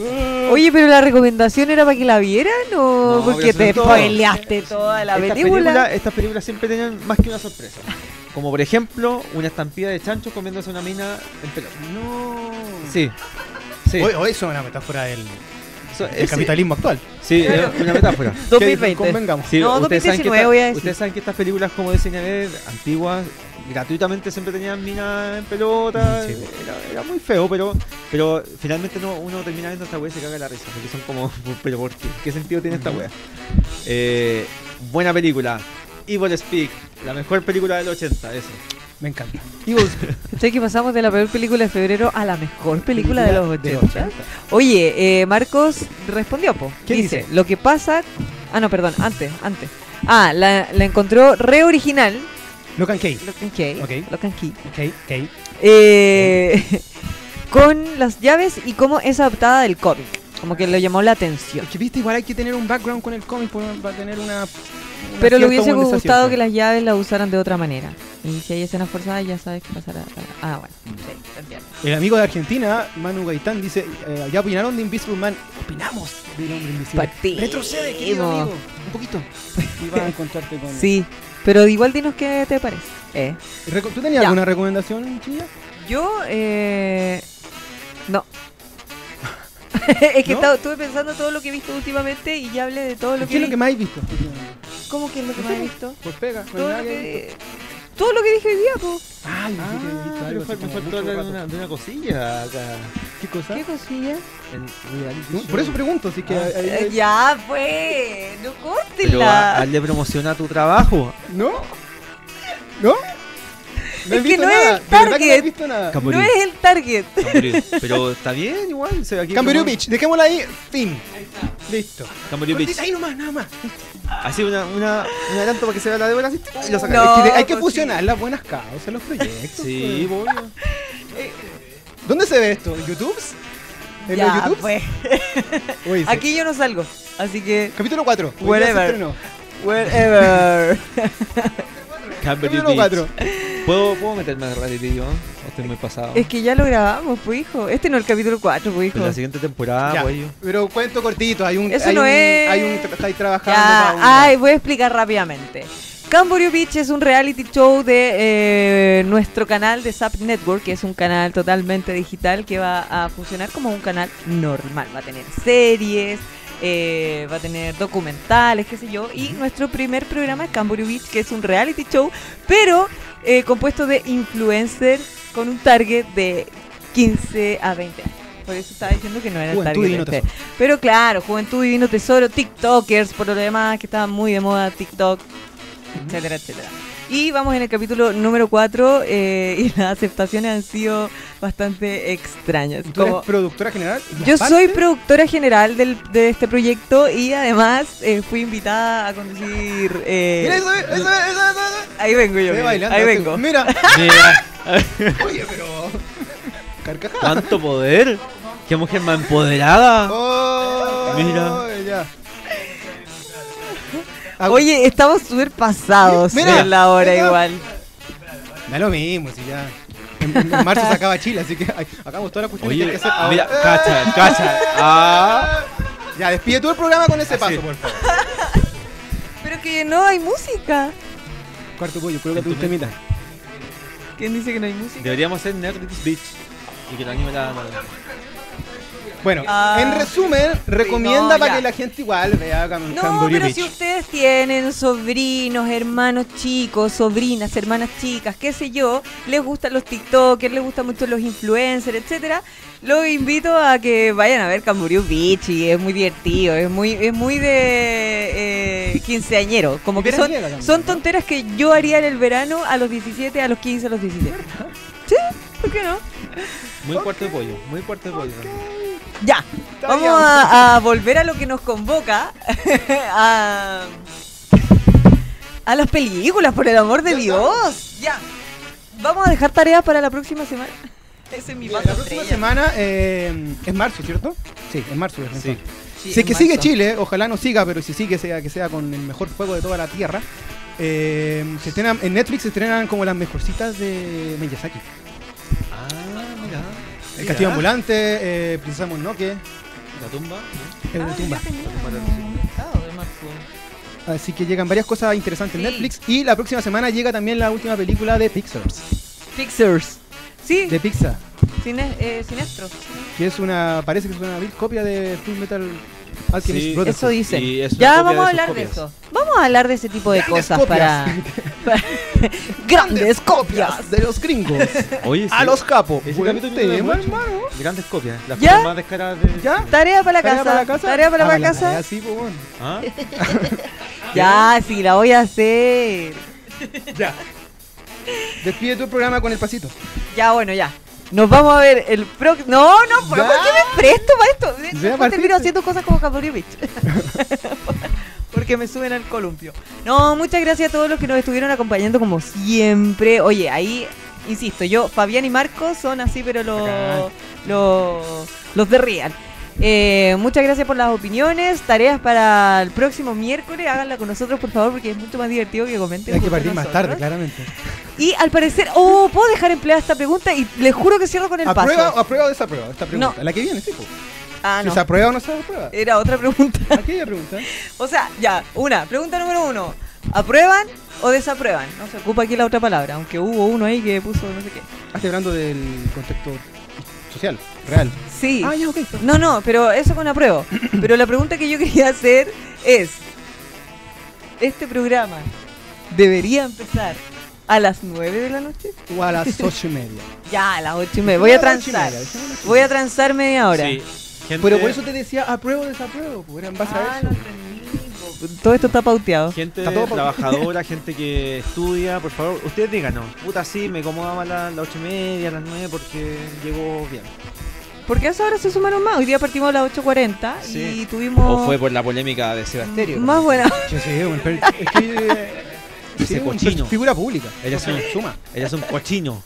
Oye, pero la recomendación era para que la vieran o No, porque te todo- spoileaste toda la estas, película. películas, estas películas siempre tenían más que una sorpresa. Como por ejemplo, una estampida de chanchos comiéndose una mina en pelota. No. Sí. Oye, eso es una metáfora del, es- capitalismo actual. Sí, es una metáfora. 2020. Convengamos. Sí, No, ustedes, saben que 2019 esta- voy a decir. ustedes saben que estas películas como de B, antiguas, gratuitamente siempre tenían minas en pelota. Sí. Era, era muy feo, pero pero finalmente no, uno termina viendo esta wea y se caga la risa. Porque son como, pero ¿por qué? ¿Qué sentido tiene esta wea? Eh, buena película. Evil Speak, la mejor película del 80, eso. Me encanta. Evil. Sé que pasamos de la peor película de febrero a la mejor película de los de 80. 80. Oye, eh, Marcos respondió, po. ¿Qué dice? Lo que pasa... Ah, no, perdón, antes, antes. Ah, la, la encontró re original. Locan Key. Locan Key. Ok. Locan Key. Ok, ok. Eh, con las llaves y cómo es adaptada del cómic. Como que le llamó la atención. Es que viste, igual hay que tener un background con el cómic para tener una. una Pero le hubiese gustado pues. que las llaves las usaran de otra manera. Y si hay escenas forzadas, ya sabes qué pasará. Ah, bueno. Sí, te entiendo. El amigo de Argentina, Manu Gaitán, dice: eh, ¿Ya opinaron de Invisible Man? Opinamos del hombre invisible. Partimos. Retrocede, querido amigo. Un poquito. Y vas a encontrarte con. Sí, pero igual dinos qué te parece. Eh. ¿Tú tenías Ya. alguna recomendación, Chilla? Yo, eh... No. es que ¿No? estaba- estuve pensando todo lo que he visto últimamente y ya hablé de todo lo ¿Qué que es lo que más has visto? ¿Cómo que es lo que No más he visto? Pues pega. Todo lo que-. Todo lo que dije hoy día, po. Ay, Ah, me, faltó de una, de una cosilla acá. ¿Qué cosa? ¿Qué cosilla? Por eso pregunto, así que. Ah. ahí- Eh, ahí- ya, pues. No córtela. hazle promoción a tu trabajo. ¿No? ¿No? No Es que no es el que no he target. visto nada. No es el target. Camboriú. Pero está bien igual. se- aquí Camboriú Beach, dejémosla ahí. Fin. Listo. Camboriú Beach. Ahí nomás, nada más. Así una, una, un adelanto para que se vea la de buenas y lo sacan. No. Es que hay que pues fusionar las buenas causas, los proyectos. Sí, pues. obvio. ¿Dónde se ve esto? ¿En YouTube? ¿En ya, los YouTube? pues. Uy, sí. Aquí yo no salgo. Así que. Capítulo 4. Whatever. Wherever. Camboriú Capítulo Beach. 4. ¿Puedo, ¿Puedo meterme en reality yo? ¿O Estoy muy pasado. es que ya lo grabamos, pues, hijo. Este no es el capítulo 4, pues, hijo. En la siguiente temporada, Ya, pues yo. Pero cuento cortito, hay un. Eso hay no un, es- Hay un. Estáis trabajando. Ya, para una- ay, voy a explicar rápidamente. Camboriú Beach es un reality show de eh, nuestro canal de Zap Network, que es un canal totalmente digital que va a funcionar como un canal normal. Va a tener series, eh, va a tener documentales, qué sé yo. Y nuestro primer programa es Camboriú Beach, que es un reality show, pero eh, compuesto de influencers con un target de 15 a 20 años. Por eso estaba diciendo que no era el target. Pero claro, Juventud Divino Tesoro, TikTokers, por lo demás, que estaban muy de moda TikTok, etcétera, etcétera. Y vamos en el capítulo número 4 y las aceptaciones han sido bastante extrañas. ¿Tú eres productora general? ¿Y yo soy productora general del- de este proyecto y además eh, fui invitada a conducir... eh, Mira, eso, eso, eso, eso, eso. ahí vengo yo, Ve mira, bailando, ahí vengo. Mira. Mira, Oye, pero. Carcajada. ¿cuánto poder? ¿Qué mujer más empoderada? Oh, Mira. Ya. Ah, Oye, estamos súper pasados Mira, en la hora mira. igual. Da lo mismo, si ya. En, en marzo se acaba Chile, así que ay, hagamos todas las cuestiones que hay Oye, que hacer ahora. mira, cacha, cacha. Ah, Ya, despide tú el programa con ese Así. paso, por favor. Pero que no hay música. Cuarto pollo, creo que tú te imitas. ¿Quién dice que no hay música? deberíamos hacer Netflix Beach. Y que la anime la. la- Bueno, Ah. en resumen, recomienda No, para ya. que la gente igual vea Cam No, Camboriú pero Beach. si ustedes tienen sobrinos, hermanos chicos, sobrinas, hermanas chicas, qué sé yo, les gustan los TikTokers, les gustan mucho los influencers, etcétera, los invito a que vayan a ver Camboriú Beach y es muy divertido, es muy, es muy de eh, quinceañero, como que son, Veraniega también, son ¿no? tonteras que yo haría en el verano a los 17, a los 15, a los 17. Sí, ¿por qué no? Muy cuarto de pollo, muy cuarto de pollo. Ya, Está vamos a, a volver a lo que nos convoca, a, a las películas, por el amor de Ya Dios. Ya, vamos a dejar tareas para la próxima semana. Ese es mi la próxima estrella. semana eh, es marzo, ¿cierto? Sí, es marzo. Es Sí. Sí, si es que sigue. Chile, ojalá no siga, pero si sigue, sea que sea con el mejor fuego de toda la tierra. Eh, se estrenan, en Netflix se estrenan como las mejorcitas de Miyazaki. El Castillo Ambulante, eh, Princesa Mononoke, La tumba. ¿no? Ah, de marzo. Así que llegan varias cosas interesantes en Sí. Netflix. Y la próxima semana llega también la última película de Pixar. Pixars. Sí, De Pixar. cine, eh, Sinestros. Que es una. Parece que es una vil copia de Full Metal Sí, Brotherhood. Eso dicen. Es Ya vamos a hablar de eso. Vamos a hablar de ese tipo de Grandes cosas copias. para, para- grandes copias. de los gringos. Oye, A los capos. Ese Buen capítulo tema, de hermano. Grandes copias. Las ¿Ya? copias más descaradas de. ¿Ya? Tarea para la ¿Tarea casa. para la casa? Tarea para Ah, la la casa. tarea, sí, pues, bueno. ¿Ah? Ya, sí, la voy a hacer. Ya. Despide tu programa con el pasito. Ya, bueno, ya. Nos vamos a ver el próximo. No, no, ¿por. ¿por qué me presto para esto? Después termino haciendo cosas como Capurivich. Porque me suben al columpio. No, muchas gracias a todos los que nos estuvieron acompañando como siempre. Oye, ahí, insisto, yo, Fabián y Marcos son así, pero los, los, los de Real. Eh, muchas gracias por las opiniones. Tareas para el próximo miércoles. Háganla con nosotros, por favor, porque es mucho más divertido que comenten. Hay que partir más tarde, claramente. Y al parecer, oh, puedo dejar empleada esta pregunta y les juro que cierro con el ¿Aprueba, paso. ¿Aprueba o desaprueba esta pregunta? No. La que viene, sí. Ah, Si no. ¿Se aprueba o no se aprueba? Era otra pregunta. Aquella pregunta. o sea, ya, una, pregunta número uno. ¿Aprueban o desaprueban? No se ocupa aquí la otra palabra, aunque hubo uno ahí que puso no sé qué. Estoy hablando del contexto social, real. Sí. Ah, ya, ok. No, no, pero eso con apruebo. Pero la pregunta que yo quería hacer es, ¿este programa debería empezar a las 9 de la noche? O a las ocho y media. Ya, a las 8 y media. Voy a a transar. media. Voy a transar media hora. Sí. Gente, Pero por eso te decía apruebo o desapruebo. Pues era en base Ah, a no eso. po. Todo esto está pauteado. Gente Está todo trabajadora, gente que estudia, por favor, ustedes díganos. Puta, sí, me acomoda más las las ocho y media, las nueve, porque llegó bien. Porque a esa hora se sumaron más. Hoy día partimos a las 8.40 Sí. y tuvimos O fue por la polémica de Sebasterio. más buena. Sí, sí, es que. eh, Ese sí, cochino. Figura pública. Ella es un- suma. Ella es un cochino.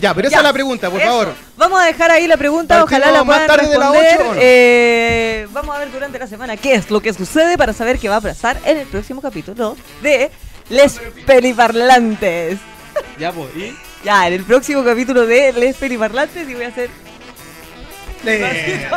Ya, pero esa Ya. es la pregunta, por Eso. favor. Vamos a dejar ahí la pregunta, Partimos ojalá la más puedan tarde de las responder. ¿o no? Eh, vamos a ver durante la semana qué es lo que sucede para saber qué va a pasar en el próximo capítulo de Les Peliparlantes. Ya, pues, ¿y? Ya, en el próximo capítulo de Les Peliparlantes y voy a hacer gracias.